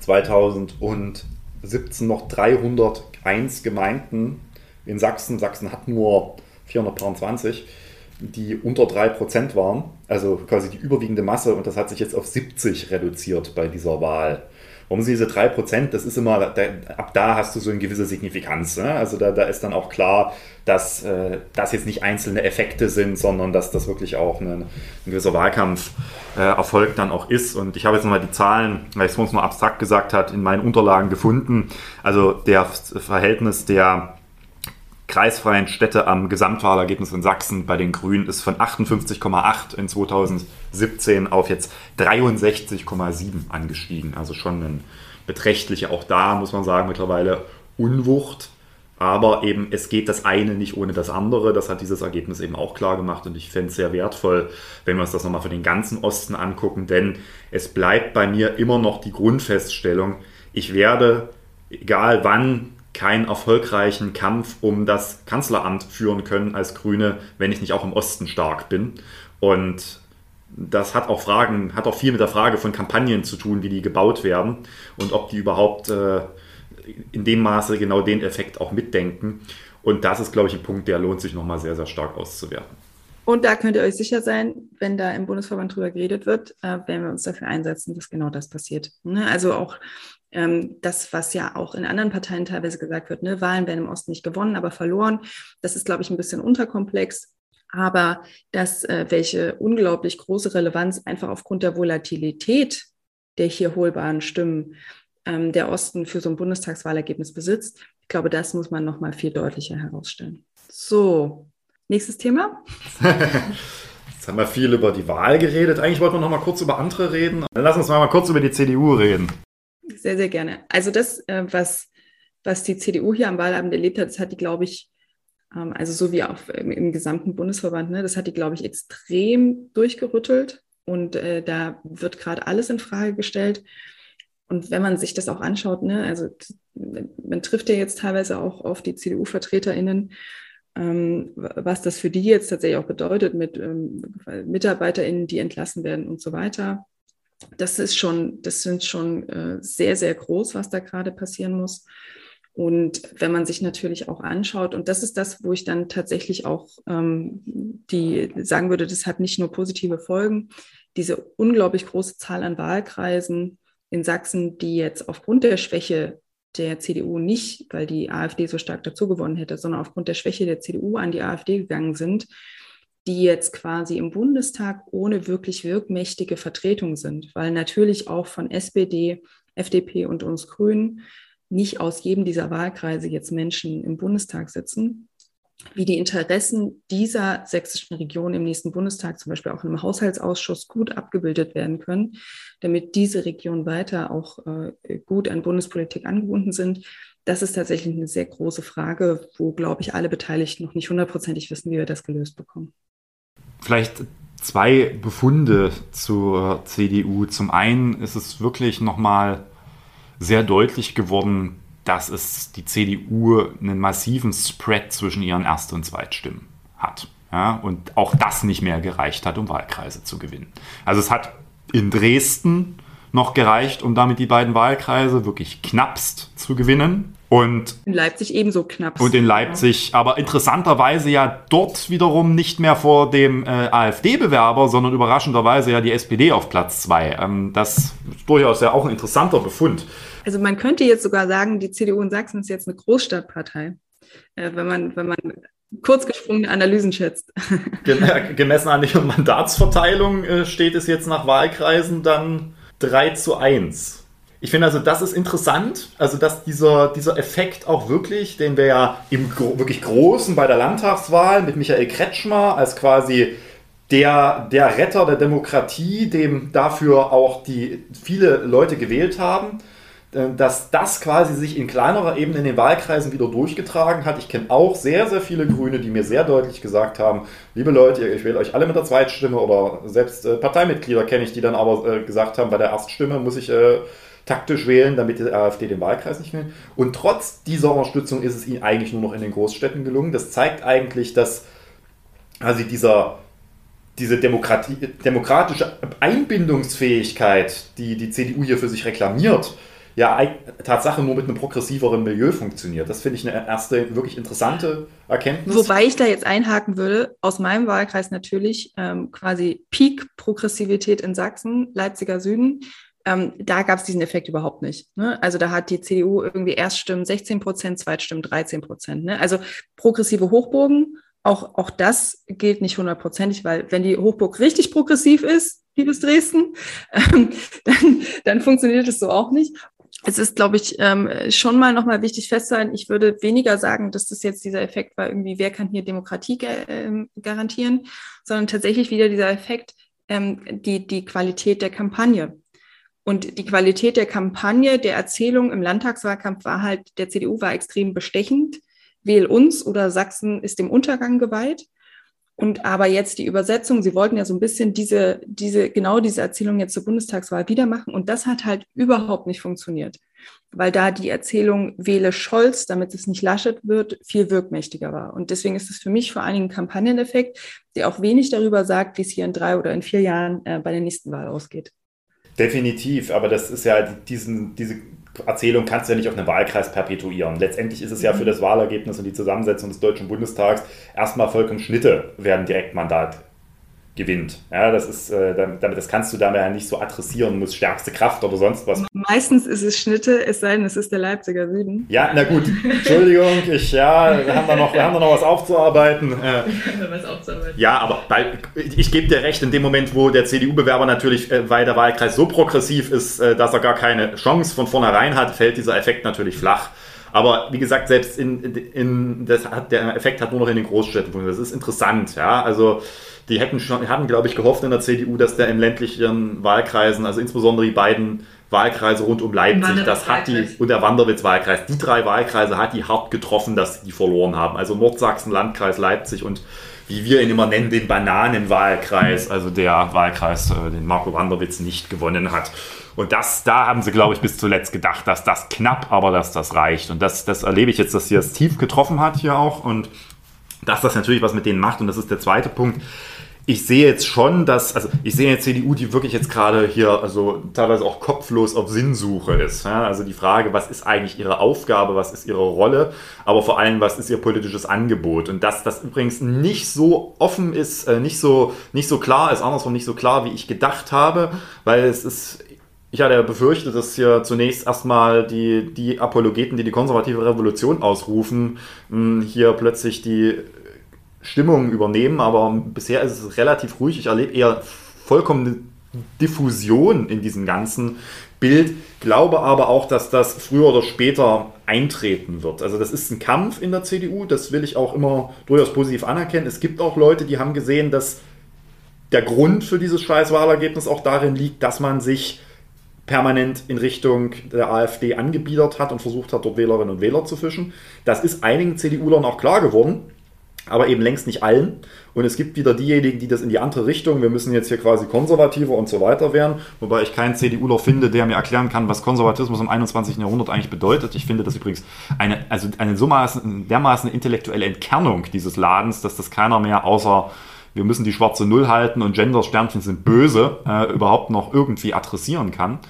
2017 noch 301 Gemeinden in Sachsen. Sachsen hat nur 423, die unter 3% waren. Also quasi die überwiegende Masse und das hat sich jetzt auf 70 reduziert bei dieser Wahl. Warum sind diese 3%? Das ist immer, da, ab da hast du so eine gewisse Signifikanz. Ne? Also da, da ist dann auch klar, dass äh, das jetzt nicht einzelne Effekte sind, sondern dass das wirklich auch eine, ein gewisser Wahlkampferfolg äh, dann auch ist. Und ich habe jetzt nochmal die Zahlen, weil ich es uns nur abstrakt gesagt hat, in meinen Unterlagen gefunden. Also der Verhältnis der kreisfreien Städte am Gesamtwahlergebnis in Sachsen bei den Grünen ist von 58,8 in 2017 auf jetzt 63,7 angestiegen. Also schon ein beträchtliche, auch da muss man sagen, mittlerweile Unwucht. Aber eben, es geht das eine nicht ohne das andere. Das hat dieses Ergebnis eben auch klar gemacht. Und ich fände es sehr wertvoll, wenn wir uns das nochmal für den ganzen Osten angucken. Denn es bleibt bei mir immer noch die Grundfeststellung, ich werde, egal wann, keinen erfolgreichen Kampf um das Kanzleramt führen können als Grüne, wenn ich nicht auch im Osten stark bin. Und das hat auch Fragen, hat auch viel mit der Frage von Kampagnen zu tun, wie die gebaut werden und ob die überhaupt äh, in dem Maße genau den Effekt auch mitdenken. Und das ist, glaube ich, ein Punkt, der lohnt sich nochmal sehr, sehr stark auszuwerten. Und da könnt ihr euch sicher sein, wenn da im Bundesverband drüber geredet wird, äh, werden wir uns dafür einsetzen, dass genau das passiert. Ne? Also auch ähm, das, was ja auch in anderen Parteien teilweise gesagt wird, ne? Wahlen werden im Osten nicht gewonnen, aber verloren. Das ist, glaube ich, ein bisschen unterkomplex. Aber das, äh, welche unglaublich große Relevanz einfach aufgrund der Volatilität der hier holbaren Stimmen ähm, der Osten für so ein Bundestagswahlergebnis besitzt, ich glaube, das muss man noch mal viel deutlicher herausstellen. So, nächstes Thema. Jetzt haben wir viel über die Wahl geredet. Eigentlich wollten wir noch mal kurz über andere reden. Dann lass uns mal kurz über die CDU reden. Sehr, sehr gerne. Also das, äh, was, was die CDU hier am Wahlabend erlebt hat, das hat die, glaube ich, ähm, also so wie auch im, gesamten Bundesverband, ne, das hat die, glaube ich, extrem durchgerüttelt. Und äh, da wird gerade alles in Frage gestellt. Und wenn man sich das auch anschaut, ne, also man trifft ja jetzt teilweise auch auf die CDU-VertreterInnen, ähm, was das für die jetzt tatsächlich auch bedeutet mit ähm, MitarbeiterInnen, die entlassen werden und so weiter. Das ist schon, das sind schon äh, sehr, sehr groß, was da gerade passieren muss. Und wenn man sich natürlich auch anschaut, und das ist das, wo ich dann tatsächlich auch ähm, die sagen würde, das hat nicht nur positive Folgen, diese unglaublich große Zahl an Wahlkreisen, in Sachsen, die jetzt aufgrund der Schwäche der CDU nicht, weil die AfD so stark dazu gewonnen hätte, sondern aufgrund der Schwäche der CDU an die AfD gegangen sind, die jetzt quasi im Bundestag ohne wirklich wirkmächtige Vertretung sind, weil natürlich auch von SPD, FDP und uns Grünen nicht aus jedem dieser Wahlkreise jetzt Menschen im Bundestag sitzen, wie die Interessen dieser sächsischen Region im nächsten Bundestag, zum Beispiel auch im Haushaltsausschuss, gut abgebildet werden können, damit diese Regionen weiter auch äh, gut an Bundespolitik angebunden sind. Das ist tatsächlich eine sehr große Frage, wo, glaube ich, alle Beteiligten noch nicht hundertprozentig wissen, wie wir das gelöst bekommen. Vielleicht zwei Befunde zur CDU. Zum einen ist es wirklich nochmal sehr deutlich geworden, dass es die CDU einen massiven Spread zwischen ihren Erst- und Zweitstimmen hat. Ja, und auch das nicht mehr gereicht hat, um Wahlkreise zu gewinnen. Also es hat in Dresden noch gereicht, um damit die beiden Wahlkreise wirklich knappst zu gewinnen. Und in Leipzig ebenso knapp. Und in Leipzig, aber interessanterweise ja dort wiederum nicht mehr vor dem äh, AfD-Bewerber, sondern überraschenderweise ja die SPD auf Platz zwei. Ähm, das ist durchaus ja auch ein interessanter Befund. Also man könnte jetzt sogar sagen, die CDU in Sachsen ist jetzt eine Großstadtpartei, äh, wenn man, wenn man kurzgesprungene Analysen schätzt. Gemessen an der Mandatsverteilung äh, steht es jetzt nach Wahlkreisen dann 3 zu 1. Ich finde also, das ist interessant, also dass dieser, dieser Effekt auch wirklich, den wir ja im wirklich Großen bei der Landtagswahl mit Michael Kretschmer als quasi der, der Retter der Demokratie, dem dafür auch die viele Leute gewählt haben, äh, dass das quasi sich in kleinerer Ebene in den Wahlkreisen wieder durchgetragen hat. Ich kenne auch sehr, sehr viele Grüne, die mir sehr deutlich gesagt haben, liebe Leute, ich wähle euch alle mit der Zweitstimme oder selbst äh, Parteimitglieder kenne ich, die dann aber äh, gesagt haben, bei der Erststimme muss ich taktisch wählen, damit die AfD den Wahlkreis nicht wählt. Und trotz dieser Unterstützung ist es ihnen eigentlich nur noch in den Großstädten gelungen. Das zeigt eigentlich, dass also dieser diese Demokratie, demokratische Einbindungsfähigkeit, die die CDU hier für sich reklamiert, ja Tatsache nur mit einem progressiveren Milieu funktioniert. Das finde ich eine erste wirklich interessante Erkenntnis. Wobei ich da jetzt einhaken würde, aus meinem Wahlkreis natürlich ähm, quasi Peak-Progressivität in Sachsen, Leipziger Süden. Ähm, da gab es diesen Effekt überhaupt nicht. Ne? Also da hat die CDU irgendwie Erststimmen 16 Prozent, Zweitstimmen 13 Prozent. Ne? Also progressive Hochburgen, auch, auch das gilt nicht hundertprozentig, weil wenn die Hochburg richtig progressiv ist, liebes Dresden, ähm, dann, dann funktioniert es so auch nicht es ist, glaube ich, ähm, schon mal nochmal wichtig festzuhalten, ich würde weniger sagen, dass das jetzt dieser Effekt war, irgendwie, wer kann hier Demokratie ähm, garantieren, sondern tatsächlich wieder dieser Effekt, ähm, die, die Qualität der Kampagne. Und die Qualität der Kampagne, der Erzählung im Landtagswahlkampf war halt, der CDU war extrem bestechend. Wähl uns oder Sachsen ist dem Untergang geweiht. Und aber jetzt die Übersetzung, sie wollten ja so ein bisschen diese, diese, genau diese Erzählung jetzt zur Bundestagswahl wieder machen. Und das hat halt überhaupt nicht funktioniert. Weil da die Erzählung wähle Scholz, damit es nicht Laschet wird, viel wirkmächtiger war. Und deswegen ist es für mich vor allen Dingen ein Kampagneneffekt, der auch wenig darüber sagt, wie es hier in drei oder in vier Jahren äh, bei der nächsten Wahl ausgeht. Definitiv, aber das ist ja diesen, diese Erzählung kannst du ja nicht auf einem Wahlkreis perpetuieren. Letztendlich ist es ja für das Wahlergebnis und die Zusammensetzung des Deutschen Bundestags erstmal vollkommen Schnitte, wer ein Direktmandat gewinnt. Ja, das ist, äh, damit, das kannst du damit ja nicht so adressieren, muss stärkste Kraft oder sonst was. Meistens ist es Schnitte, es sei denn, es ist der Leipziger Süden. Ja, na gut, Entschuldigung, ich, ja, wir haben da noch, wir haben da noch was aufzuarbeiten. Äh, was aufzuarbeiten. Ja, aber bei, ich gebe dir recht, in dem Moment, wo der CDU-Bewerber natürlich, äh, weil der Wahlkreis so progressiv ist, äh, dass er gar keine Chance von vornherein hat, fällt dieser Effekt natürlich flach. Aber wie gesagt, selbst in, in, in das hat, der Effekt hat nur noch in den Großstädten funktioniert. Das ist interessant, ja. Also die hätten schon, hatten, glaube ich, gehofft in der CDU, dass der in ländlichen Wahlkreisen, also insbesondere die beiden Wahlkreise rund um Leipzig, das hat die, und der Wanderwitz-Wahlkreis, die drei Wahlkreise hat die hart getroffen, dass die verloren haben. Also Nordsachsen, Landkreis Leipzig und wie wir ihn immer nennen, den Bananenwahlkreis, also der Wahlkreis, äh, den Marco Wanderwitz nicht gewonnen hat. Und das, da haben sie, glaube ich, bis zuletzt gedacht, dass das knapp, aber dass das reicht. Und das, das erlebe ich jetzt, dass sie das tief getroffen hat hier auch und dass das natürlich was mit denen macht. Und das ist der zweite Punkt ich sehe jetzt schon, dass, also ich sehe eine CDU, die wirklich jetzt gerade hier, also teilweise auch kopflos auf Sinnsuche ist. Ja? Also die Frage, was ist eigentlich ihre Aufgabe, was ist ihre Rolle, aber vor allem, was ist ihr politisches Angebot? Und dass das übrigens nicht so offen ist, äh, nicht so, nicht so klar ist, andersrum nicht so klar, wie ich gedacht habe, weil es ist ich hatte ja befürchtet, dass hier zunächst erstmal die, die Apologeten, die die konservative Revolution ausrufen, hier plötzlich die Stimmung übernehmen, aber bisher ist es relativ ruhig. Ich erlebe eher vollkommene Diffusion in diesem ganzen Bild, glaube aber auch, dass das früher oder später eintreten wird. Also das ist ein Kampf in der CDU, das will ich auch immer durchaus positiv anerkennen. Es gibt auch Leute, die haben gesehen, dass der Grund für dieses Scheißwahlergebnis auch darin liegt, dass man sich permanent in Richtung der AfD angebiedert hat und versucht hat, dort Wählerinnen und Wähler zu fischen. Das ist einigen CDU-Lern auch klar geworden. Aber eben längst nicht allen. Und es gibt wieder diejenigen, die das in die andere Richtung, wir müssen jetzt hier quasi konservativer und so weiter werden, wobei ich keinen CDUler finde, der mir erklären kann, was Konservatismus im 21. Jahrhundert eigentlich bedeutet. Ich finde das übrigens eine, also eine so maßen, dermaßen intellektuelle Entkernung dieses Ladens, dass das keiner mehr außer wir müssen die schwarze Null halten und Gender-Sternchen sind böse, äh, überhaupt noch irgendwie adressieren kann.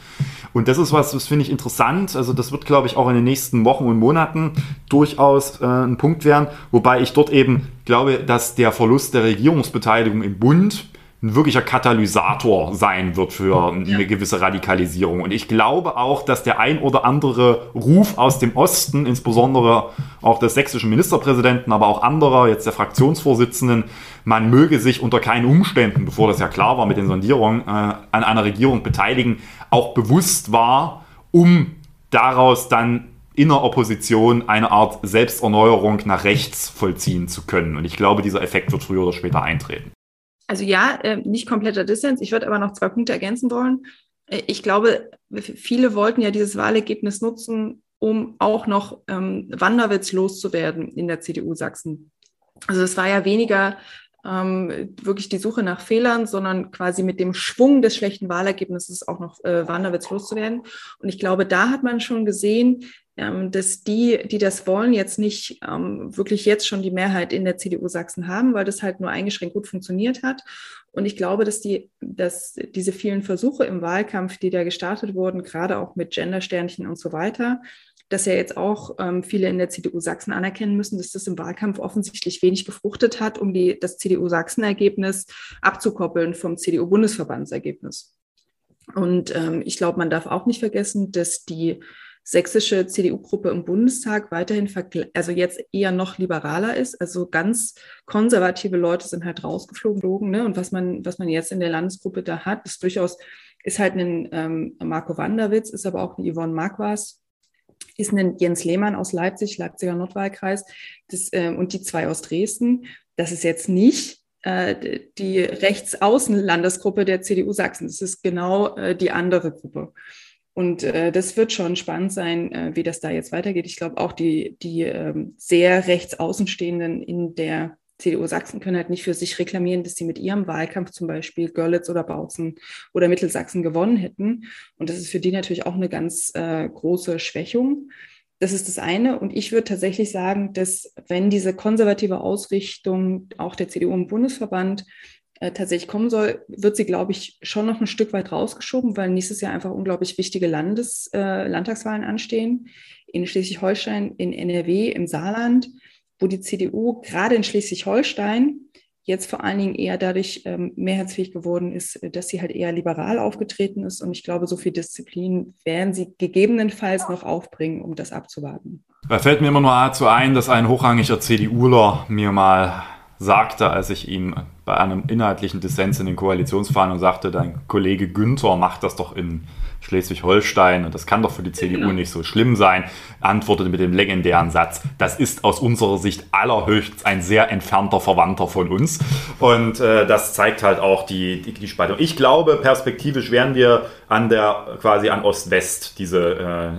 Und das ist was, das finde ich interessant. Also das wird, glaube ich, auch in den nächsten Wochen und Monaten durchaus äh, ein Punkt werden. Wobei ich dort eben glaube, dass der Verlust der Regierungsbeteiligung im Bund ein wirklicher Katalysator sein wird für eine gewisse Radikalisierung. Und ich glaube auch, dass der ein oder andere Ruf aus dem Osten, insbesondere auch des sächsischen Ministerpräsidenten, aber auch anderer, jetzt der Fraktionsvorsitzenden, man möge sich unter keinen Umständen, bevor das ja klar war mit den Sondierungen, äh, an einer Regierung beteiligen, auch bewusst war, um daraus dann in der Opposition eine Art Selbsterneuerung nach rechts vollziehen zu können. Und ich glaube, dieser Effekt wird früher oder später eintreten. Also ja, äh, nicht kompletter Dissens. Ich würde aber noch zwei Punkte ergänzen wollen. Äh, ich glaube, viele wollten ja dieses Wahlergebnis nutzen, um auch noch ähm, Wanderwitz loszuwerden in der CDU Sachsen. Also es war ja weniger ähm, wirklich die Suche nach Fehlern, sondern quasi mit dem Schwung des schlechten Wahlergebnisses auch noch äh, Wanderwitz loszuwerden. Und ich glaube, da hat man schon gesehen, ähm, dass die, die das wollen, jetzt nicht ähm, wirklich jetzt schon die Mehrheit in der CDU Sachsen haben, weil das halt nur eingeschränkt gut funktioniert hat. Und ich glaube, dass die, dass diese vielen Versuche im Wahlkampf, die da gestartet wurden, gerade auch mit Gendersternchen und so weiter, dass ja jetzt auch ähm, viele in der CDU Sachsen anerkennen müssen, dass das im Wahlkampf offensichtlich wenig gefruchtet hat, um die, das CDU Sachsen-Ergebnis abzukoppeln vom CDU-Bundesverbandsergebnis. Und ähm, ich glaube, man darf auch nicht vergessen, dass die sächsische CDU-Gruppe im Bundestag weiterhin, also jetzt eher noch liberaler ist. Also ganz konservative Leute sind halt rausgeflogen. Ne? Und was man, was man jetzt in der Landesgruppe da hat, ist durchaus, ist halt ein ähm, Marco Wanderwitz, ist aber auch eine Yvonne Marquardt, ist ein Jens Lehmann aus Leipzig, Leipziger Nordwahlkreis, das, äh, und die zwei aus Dresden. Das ist jetzt nicht äh, die Rechtsaußenlandesgruppe der CDU Sachsen. Das ist genau äh, die andere Gruppe. Und äh, das wird schon spannend sein, äh, wie das da jetzt weitergeht. Ich glaube, auch die, die ähm, sehr rechtsaußenstehenden in der CDU Sachsen können halt nicht für sich reklamieren, dass sie mit ihrem Wahlkampf zum Beispiel Görlitz oder Bautzen oder Mittelsachsen gewonnen hätten. Und das ist für die natürlich auch eine ganz äh, große Schwächung. Das ist das eine. Und ich würde tatsächlich sagen, dass wenn diese konservative Ausrichtung auch der CDU im Bundesverband äh, tatsächlich kommen soll, wird sie, glaube ich, schon noch ein Stück weit rausgeschoben, weil nächstes Jahr einfach unglaublich wichtige Landes, äh, Landtagswahlen anstehen. In Schleswig-Holstein, in NRW, im Saarland, wo die CDU gerade in Schleswig-Holstein jetzt vor allen Dingen eher dadurch ähm, mehrheitsfähig geworden ist, dass sie halt eher liberal aufgetreten ist. Und ich glaube, so viel Disziplin werden sie gegebenenfalls noch aufbringen, um das abzuwarten. Da fällt mir immer nur dazu ein, dass ein hochrangiger CDUler mir mal sagte, als ich ihm bei einem inhaltlichen Dissens in den Koalitionsverhandlungen sagte, dein Kollege Günther macht das doch in Schleswig-Holstein und das kann doch für die CDU genau. nicht so schlimm sein, antwortete mit dem legendären Satz, das ist aus unserer Sicht allerhöchst ein sehr entfernter Verwandter von uns. Und äh, das zeigt halt auch die, die, die, Spaltung. Ich glaube, perspektivisch werden wir an der, quasi an Ost-West diese äh,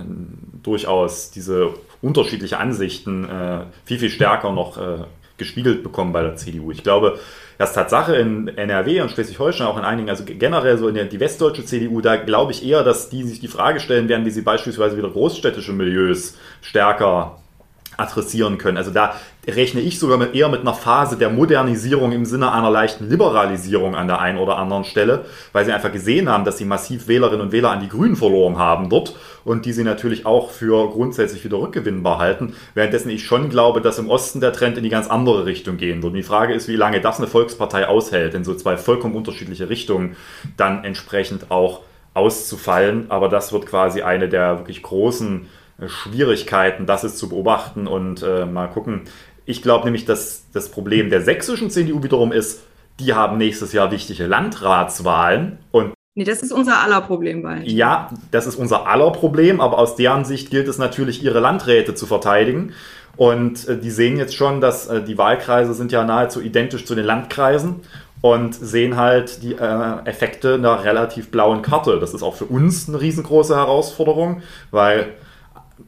durchaus diese unterschiedliche Ansichten äh, viel, viel stärker noch äh, gespiegelt bekommen bei der CDU. Ich glaube, das Tatsache in NRW und Schleswig-Holstein, auch in einigen, also generell so in der die westdeutsche CDU, da glaube ich eher, dass die sich die Frage stellen werden, wie sie beispielsweise wieder großstädtische Milieus stärker adressieren können. Also da rechne ich sogar mit, eher mit einer Phase der Modernisierung im Sinne einer leichten Liberalisierung an der einen oder anderen Stelle, weil sie einfach gesehen haben, dass sie massiv Wählerinnen und Wähler an die Grünen verloren haben dort und die sie natürlich auch für grundsätzlich wieder rückgewinnbar halten. Währenddessen ich schon glaube, dass im Osten der Trend in die ganz andere Richtung gehen wird. Und die Frage ist, wie lange das eine Volkspartei aushält, in so zwei vollkommen unterschiedliche Richtungen dann entsprechend auch auszufallen. Aber das wird quasi eine der wirklich großen Schwierigkeiten, das ist zu beobachten und äh, mal gucken. Ich glaube nämlich, dass das Problem der sächsischen CDU wiederum ist, die haben nächstes Jahr wichtige Landratswahlen und Nee, das ist unser aller Problem. Weil ja, das ist unser aller Problem, aber aus deren Sicht gilt es natürlich, ihre Landräte zu verteidigen. Und äh, die sehen jetzt schon, dass äh, die Wahlkreise sind ja nahezu identisch zu den Landkreisen und sehen halt die äh, Effekte einer relativ blauen Karte. Das ist auch für uns eine riesengroße Herausforderung, weil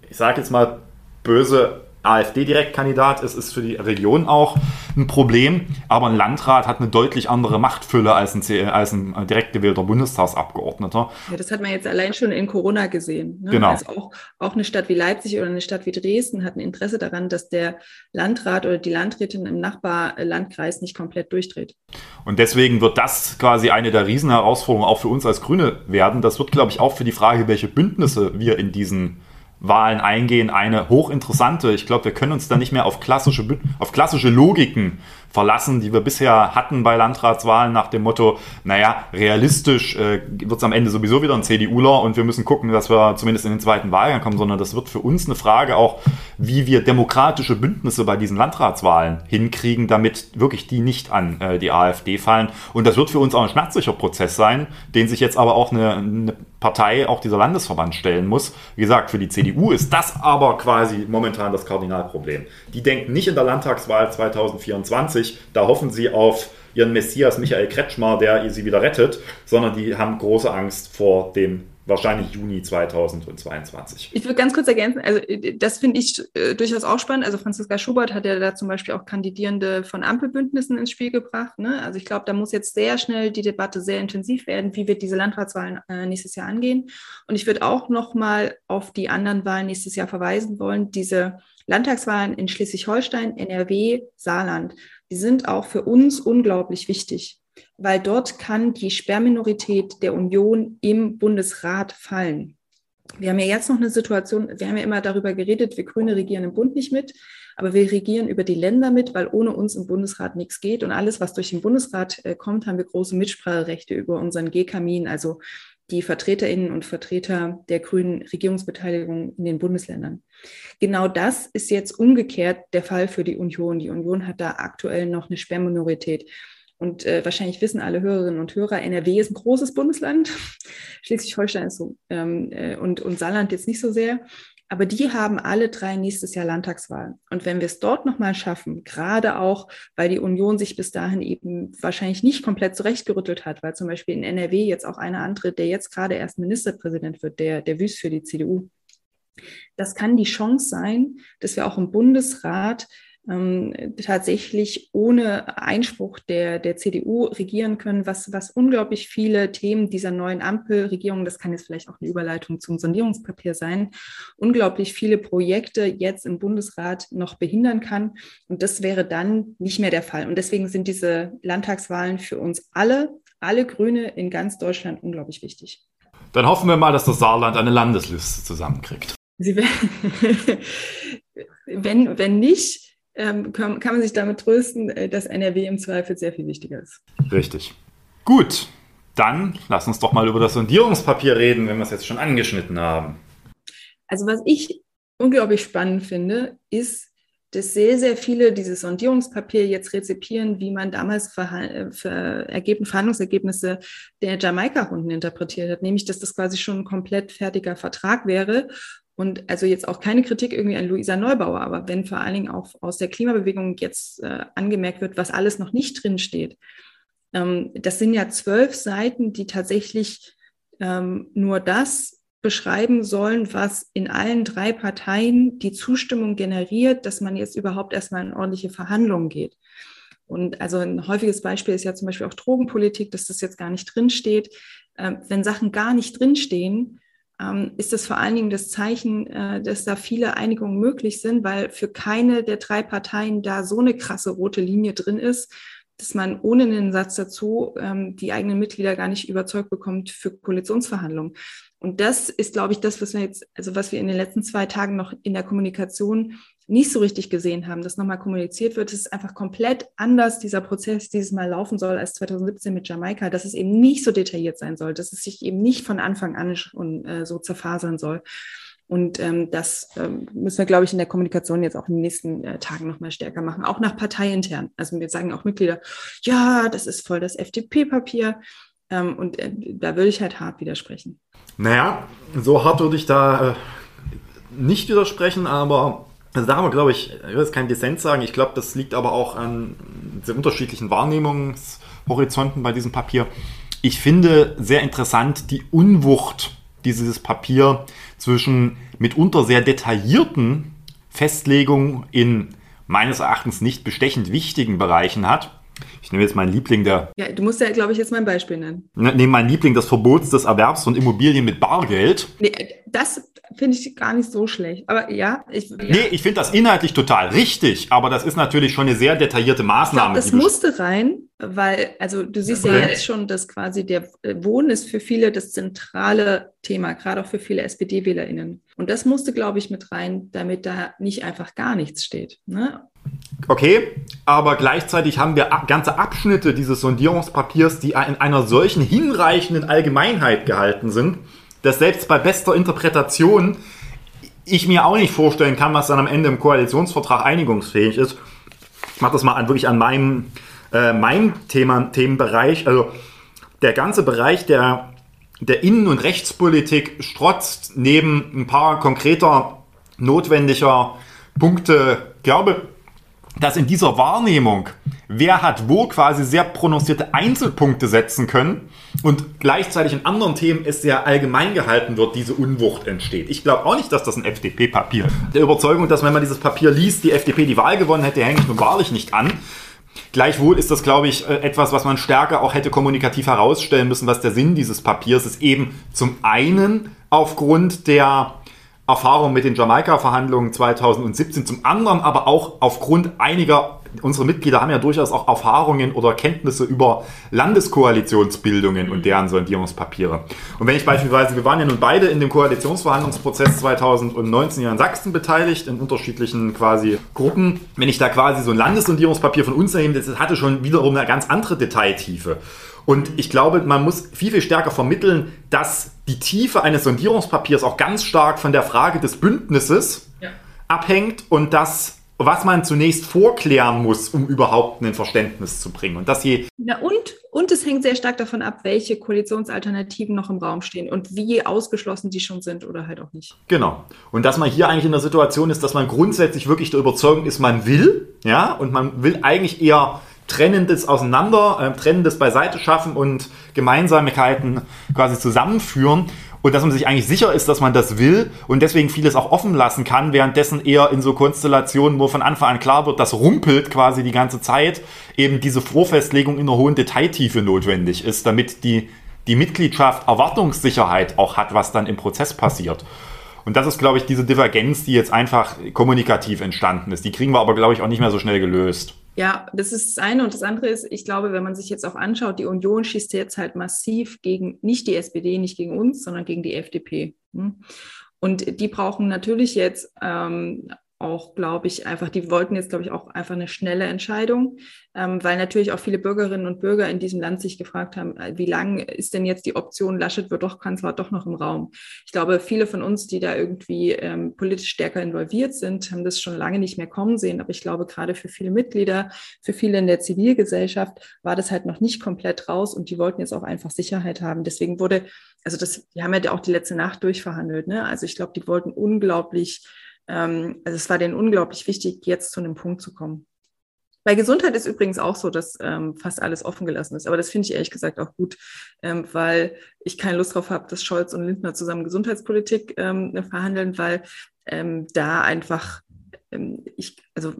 ich sage jetzt mal böse, AfD-Direktkandidat ist, ist für die Region auch ein Problem. Aber ein Landrat hat eine deutlich andere Machtfülle als ein, als ein direkt gewählter Bundestagsabgeordneter. Ja, das hat man jetzt allein schon in Corona gesehen. Ne? Genau. Also auch, auch eine Stadt wie Leipzig oder eine Stadt wie Dresden hat ein Interesse daran, dass der Landrat oder die Landrätin im Nachbarlandkreis nicht komplett durchdreht. Und deswegen wird das quasi eine der Riesenherausforderungen auch für uns als Grüne werden. Das wird, glaube ich, auch für die Frage, welche Bündnisse wir in diesen Wahlen eingehen, eine hochinteressante. Ich glaube, wir können uns da nicht mehr auf klassische, auf klassische Logiken verlassen, die wir bisher hatten bei Landratswahlen nach dem Motto, naja, realistisch äh, wird es am Ende sowieso wieder ein CDUler und wir müssen gucken, dass wir zumindest in den zweiten Wahlgang kommen, sondern das wird für uns eine Frage auch, wie wir demokratische Bündnisse bei diesen Landratswahlen hinkriegen, damit wirklich die nicht an äh, die AfD fallen. Und das wird für uns auch ein schmerzlicher Prozess sein, den sich jetzt aber auch eine, eine Partei, auch dieser Landesverband stellen muss. Wie gesagt, für die CDU ist das aber quasi momentan das Kardinalproblem. Die denken nicht in der Landtagswahl 2024, 2020. Da hoffen sie auf ihren Messias Michael Kretschmer, der sie wieder rettet, sondern die haben große Angst vor dem wahrscheinlich Juni 2022. Ich würde ganz kurz ergänzen, also das finde ich äh, durchaus auch spannend. Also Franziska Schubert hat ja da zum Beispiel auch Kandidierende von Ampelbündnissen ins Spiel gebracht. Ne? Also ich glaube, da muss jetzt sehr schnell die Debatte sehr intensiv werden, wie wir diese Landratswahlen äh, nächstes Jahr angehen. Und ich würde auch noch mal auf die anderen Wahlen nächstes Jahr verweisen wollen. Diese Landtagswahlen in Schleswig-Holstein, NRW, Saarland die sind auch für uns unglaublich wichtig, weil dort kann die Sperrminorität der Union im Bundesrat fallen. Wir haben ja jetzt noch eine Situation, wir haben ja immer darüber geredet, wir Grüne regieren im Bund nicht mit, aber wir regieren über die Länder mit, weil ohne uns im Bundesrat nichts geht. Und alles, was durch den Bundesrat äh, kommt, haben wir große Mitspracherechte über unseren G-Kamin, also die Vertreterinnen und Vertreter der grünen Regierungsbeteiligung in den Bundesländern. Genau das ist jetzt umgekehrt der Fall für die Union. Die Union hat da aktuell noch eine Sperrminorität. Und äh, wahrscheinlich wissen alle Hörerinnen und Hörer, NRW ist ein großes Bundesland. Schleswig-Holstein ist so ähm, äh, und, und Saarland jetzt nicht so sehr. Aber die haben alle drei nächstes Jahr Landtagswahlen. Und wenn wir es dort nochmal schaffen, gerade auch, weil die Union sich bis dahin eben wahrscheinlich nicht komplett zurechtgerüttelt hat, weil zum Beispiel in NRW jetzt auch einer antritt, der jetzt gerade erst Ministerpräsident wird, der, der Wüst für die CDU. Das kann die Chance sein, dass wir auch im Bundesrat ähm, tatsächlich ohne Einspruch der, der CDU regieren können, was, was unglaublich viele Themen dieser neuen Ampelregierung, das kann jetzt vielleicht auch eine Überleitung zum Sondierungspapier sein, unglaublich viele Projekte jetzt im Bundesrat noch behindern kann. Und das wäre dann nicht mehr der Fall. Und deswegen sind diese Landtagswahlen für uns alle, alle Grüne in ganz Deutschland unglaublich wichtig. Dann hoffen wir mal, dass das Saarland eine Landesliste zusammenkriegt. wenn, wenn nicht, ähm, kann, kann, man sich damit trösten, äh, dass NRW im Zweifel sehr viel wichtiger ist. Richtig. Gut, dann lass uns doch mal über das Sondierungspapier reden, wenn wir es jetzt schon angeschnitten haben. Also was ich unglaublich spannend finde, ist, dass sehr, sehr viele dieses Sondierungspapier jetzt rezipieren, wie man damals Verhal Ver Ergebnis, Verhandlungsergebnisse der Jamaika-Runden interpretiert hat, nämlich dass das quasi schon ein komplett fertiger Vertrag wäre und also jetzt auch keine Kritik irgendwie an Luisa Neubauer, aber wenn vor allen Dingen auch aus der Klimabewegung jetzt äh, angemerkt wird, was alles noch nicht drin steht, ähm, das sind ja zwölf Seiten, die tatsächlich ähm, nur das beschreiben sollen, was in allen drei Parteien die Zustimmung generiert, dass man jetzt überhaupt erstmal in ordentliche Verhandlungen geht. Und also ein häufiges Beispiel ist ja zum Beispiel auch Drogenpolitik, dass das jetzt gar nicht drinsteht. Ähm, wenn Sachen gar nicht drinstehen, ist das vor allen Dingen das Zeichen, äh, dass da viele Einigungen möglich sind, weil für keine der drei Parteien da so eine krasse rote Linie drin ist, dass man ohne einen Satz dazu ähm, die eigenen Mitglieder gar nicht überzeugt bekommt für Koalitionsverhandlungen. Und das ist, glaube ich, das, was wir jetzt, also was wir in den letzten zwei Tagen noch in der Kommunikation nicht so richtig gesehen haben, dass nochmal kommuniziert wird, ist einfach komplett anders dieser Prozess dieses Mal laufen soll als 2017 mit Jamaika, dass es eben nicht so detailliert sein soll, dass es sich eben nicht von Anfang an schon äh, so zerfasern soll. Und ähm, das ähm, müssen wir, glaube ich, in der Kommunikation jetzt auch in den nächsten äh, Tagen nochmal stärker machen, auch nach parteiintern. Also wir sagen auch Mitglieder, ja, das ist voll das FDP-Papier. Ähm, und äh, da würde ich halt hart widersprechen. Naja, so hart würde ich da äh, nicht widersprechen, aber also da haben wir, glaube ich, ich will jetzt keinen Dissens sagen, ich glaube, das liegt aber auch an sehr unterschiedlichen Wahrnehmungshorizonten bei diesem Papier. Ich finde sehr interessant die Unwucht dieses Papier zwischen mitunter sehr detaillierten Festlegung in meines Erachtens nicht bestechend wichtigen Bereichen hat. Ich nehme jetzt meinen Liebling der. Ja, du musst ja, glaube ich, jetzt mein Beispiel nennen. Ne, nehme meinen Liebling des Verbots des Erwerbs von Immobilien mit Bargeld. Nee, das finde ich gar nicht so schlecht. Aber ja, ich. Ja. Nee, ich finde das inhaltlich total richtig, aber das ist natürlich schon eine sehr detaillierte Maßnahme. Glaub, das musste rein, weil, also du siehst ja jetzt schon, dass quasi der äh, Wohnen ist für viele das zentrale Thema, gerade auch für viele SPD-WählerInnen. Und das musste, glaube ich, mit rein, damit da nicht einfach gar nichts steht. Ne? Okay, aber gleichzeitig haben wir ganze Abschnitte dieses Sondierungspapiers, die in einer solchen hinreichenden Allgemeinheit gehalten sind, dass selbst bei bester Interpretation ich mir auch nicht vorstellen kann, was dann am Ende im Koalitionsvertrag einigungsfähig ist. Ich mache das mal an, wirklich an meinem, äh, meinem Thema, Themenbereich. Also der ganze Bereich der, der Innen- und Rechtspolitik strotzt neben ein paar konkreter, notwendiger Punkte, glaube dass in dieser Wahrnehmung, wer hat wo quasi sehr prononcierte Einzelpunkte setzen können und gleichzeitig in anderen Themen es sehr allgemein gehalten wird, diese Unwucht entsteht. Ich glaube auch nicht, dass das ein FDP-Papier der Überzeugung, dass wenn man dieses Papier liest, die FDP die Wahl gewonnen hätte, hänge ich nun wahrlich nicht an. Gleichwohl ist das, glaube ich, äh, etwas, was man stärker auch hätte kommunikativ herausstellen müssen, was der Sinn dieses Papiers ist. Eben zum einen aufgrund der Erfahrung mit den Jamaika-Verhandlungen 2017, zum anderen aber auch aufgrund einiger, unsere Mitglieder haben ja durchaus auch Erfahrungen oder Kenntnisse über Landeskoalitionsbildungen und deren Sondierungspapiere. Und wenn ich beispielsweise, wir waren ja nun beide in dem Koalitionsverhandlungsprozess 2019 hier in Sachsen beteiligt, in unterschiedlichen quasi Gruppen, wenn ich da quasi so ein Landessondierungspapier von uns nehme, das hatte schon wiederum eine ganz andere Detailtiefe. Und ich glaube, man muss viel, viel stärker vermitteln, dass die Tiefe eines Sondierungspapiers auch ganz stark von der Frage des Bündnisses ja. abhängt und das, was man zunächst vorklären muss, um überhaupt ein Verständnis zu bringen. Und das je. Ja, und, und es hängt sehr stark davon ab, welche Koalitionsalternativen noch im Raum stehen und wie ausgeschlossen die schon sind oder halt auch nicht. Genau. Und dass man hier eigentlich in der Situation ist, dass man grundsätzlich wirklich der Überzeugung ist, man will, ja, und man will eigentlich eher Trennendes auseinander, äh, Trennendes beiseite schaffen und Gemeinsamkeiten quasi zusammenführen. Und dass man sich eigentlich sicher ist, dass man das will und deswegen vieles auch offen lassen kann, währenddessen eher in so Konstellationen, wo von Anfang an klar wird, das rumpelt quasi die ganze Zeit, eben diese Vorfestlegung in einer hohen Detailtiefe notwendig ist, damit die, die Mitgliedschaft Erwartungssicherheit auch hat, was dann im Prozess passiert. Und das ist, glaube ich, diese Divergenz, die jetzt einfach kommunikativ entstanden ist. Die kriegen wir aber, glaube ich, auch nicht mehr so schnell gelöst. Ja, das ist das eine. Und das andere ist, ich glaube, wenn man sich jetzt auch anschaut, die Union schießt jetzt halt massiv gegen nicht die SPD, nicht gegen uns, sondern gegen die FDP. Hm? Und die brauchen natürlich jetzt ähm, auch, glaube ich, einfach, die wollten jetzt, glaube ich, auch einfach eine schnelle Entscheidung, ähm, weil natürlich auch viele Bürgerinnen und Bürger in diesem Land sich gefragt haben, äh, wie lang ist denn jetzt die Option, Laschet wird doch Kanzler, doch noch im Raum. Ich glaube, viele von uns, die da irgendwie ähm, politisch stärker involviert sind, haben das schon lange nicht mehr kommen sehen. Aber ich glaube, gerade für viele Mitglieder, für viele in der Zivilgesellschaft war das halt noch nicht komplett raus und die wollten jetzt auch einfach Sicherheit haben. Deswegen wurde, also das, die haben ja auch die letzte Nacht durchverhandelt. Ne? Also ich glaube, die wollten unglaublich also es war denen unglaublich wichtig, jetzt zu einem Punkt zu kommen. Bei Gesundheit ist übrigens auch so, dass ähm, fast alles offen gelassen ist. Aber das finde ich ehrlich gesagt auch gut, ähm, weil ich keine Lust drauf habe, dass Scholz und Lindner zusammen Gesundheitspolitik ähm, verhandeln, weil ähm, da einfach, ähm, ich, also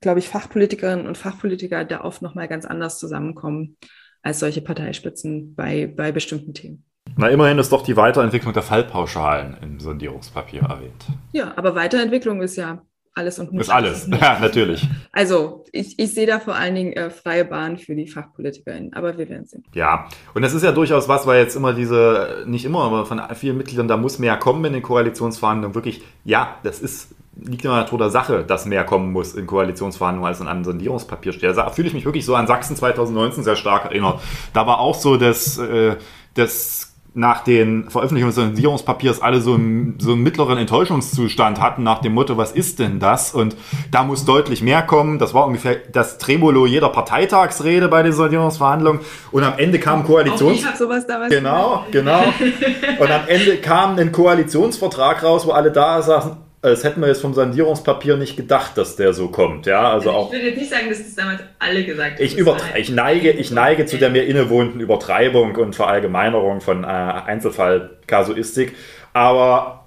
glaube ich, Fachpolitikerinnen und Fachpolitiker da oft nochmal ganz anders zusammenkommen als solche Parteispitzen bei, bei bestimmten Themen. Na, immerhin ist doch die Weiterentwicklung der Fallpauschalen im Sondierungspapier erwähnt. Ja, aber Weiterentwicklung ist ja alles und nichts. Ist alles, ja, natürlich. Also, ich, ich sehe da vor allen Dingen äh, freie Bahn für die FachpolitikerInnen, aber wir werden sehen. Ja, und das ist ja durchaus was, weil jetzt immer diese, nicht immer, aber von vielen Mitgliedern, da muss mehr kommen in den Koalitionsverhandlungen. Wirklich, ja, das ist liegt in der Natur der Sache, dass mehr kommen muss in Koalitionsverhandlungen als in einem Sondierungspapier steht. Da fühle ich mich wirklich so an Sachsen 2019 sehr stark erinnert. Da war auch so, dass äh, das nach den Veröffentlichungen des Sondierungspapiers alle so einen, so einen mittleren Enttäuschungszustand hatten nach dem Motto, was ist denn das? Und da muss deutlich mehr kommen. Das war ungefähr das Tremolo jeder Parteitagsrede bei den Sondierungsverhandlungen. Und am Ende kam Koalitions... Genau, genau. Und am Ende kam ein Koalitionsvertrag raus, wo alle da saßen, das hätten wir jetzt vom Sandierungspapier nicht gedacht, dass der so kommt. Ja, also ich auch, würde jetzt nicht sagen, dass das damals alle gesagt haben. Ich, ich neige, ich neige zu der mir innewohnten Übertreibung und Verallgemeinerung von äh, Einzelfallkasuistik. Aber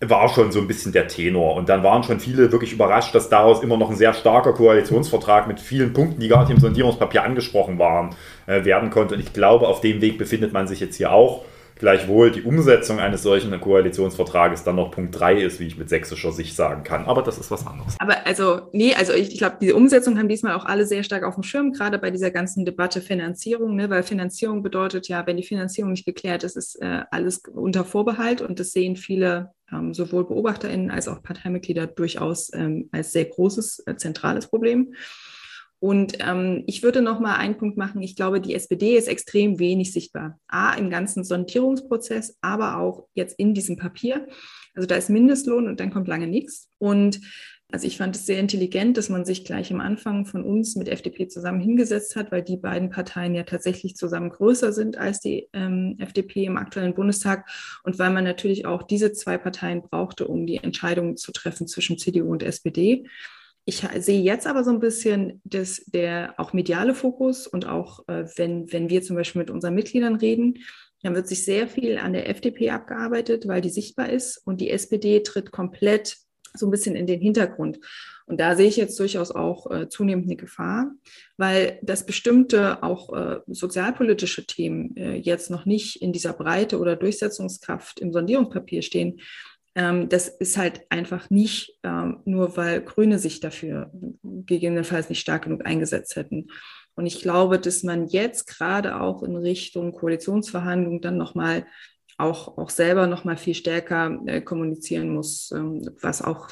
war schon so ein bisschen der Tenor. Und dann waren schon viele wirklich überrascht, dass daraus immer noch ein sehr starker Koalitionsvertrag mit vielen Punkten, die gar nicht im Sondierungspapier angesprochen waren, äh, werden konnte. Und ich glaube, auf dem Weg befindet man sich jetzt hier auch. Gleichwohl die Umsetzung eines solchen Koalitionsvertrages dann noch Punkt 3 ist, wie ich mit sächsischer Sicht sagen kann. Aber das ist was anderes. Aber also, nee, also ich, ich glaube, diese Umsetzung haben diesmal auch alle sehr stark auf dem Schirm, gerade bei dieser ganzen Debatte Finanzierung, ne? weil Finanzierung bedeutet ja, wenn die Finanzierung nicht geklärt ist, ist äh, alles unter Vorbehalt und das sehen viele ähm, sowohl BeobachterInnen als auch Parteimitglieder durchaus ähm, als sehr großes, äh, zentrales Problem. Und ähm, ich würde noch mal einen Punkt machen. Ich glaube, die SPD ist extrem wenig sichtbar. A, im ganzen Sondierungsprozess, aber auch jetzt in diesem Papier. Also da ist Mindestlohn und dann kommt lange nichts. Und also ich fand es sehr intelligent, dass man sich gleich am Anfang von uns mit FDP zusammen hingesetzt hat, weil die beiden Parteien ja tatsächlich zusammen größer sind als die ähm, FDP im aktuellen Bundestag und weil man natürlich auch diese zwei Parteien brauchte, um die Entscheidung zu treffen zwischen CDU und SPD. Ich sehe jetzt aber so ein bisschen dass der auch mediale Fokus und auch äh, wenn, wenn wir zum Beispiel mit unseren Mitgliedern reden, dann wird sich sehr viel an der FDP abgearbeitet, weil die sichtbar ist und die SPD tritt komplett so ein bisschen in den Hintergrund. Und da sehe ich jetzt durchaus auch äh, zunehmend eine Gefahr, weil das bestimmte auch äh, sozialpolitische Themen äh, jetzt noch nicht in dieser Breite oder Durchsetzungskraft im Sondierungspapier stehen, das ist halt einfach nicht ähm, nur, weil Grüne sich dafür gegebenenfalls nicht stark genug eingesetzt hätten. Und ich glaube, dass man jetzt gerade auch in Richtung Koalitionsverhandlungen dann nochmal auch, auch selber nochmal viel stärker äh, kommunizieren muss, ähm, was auch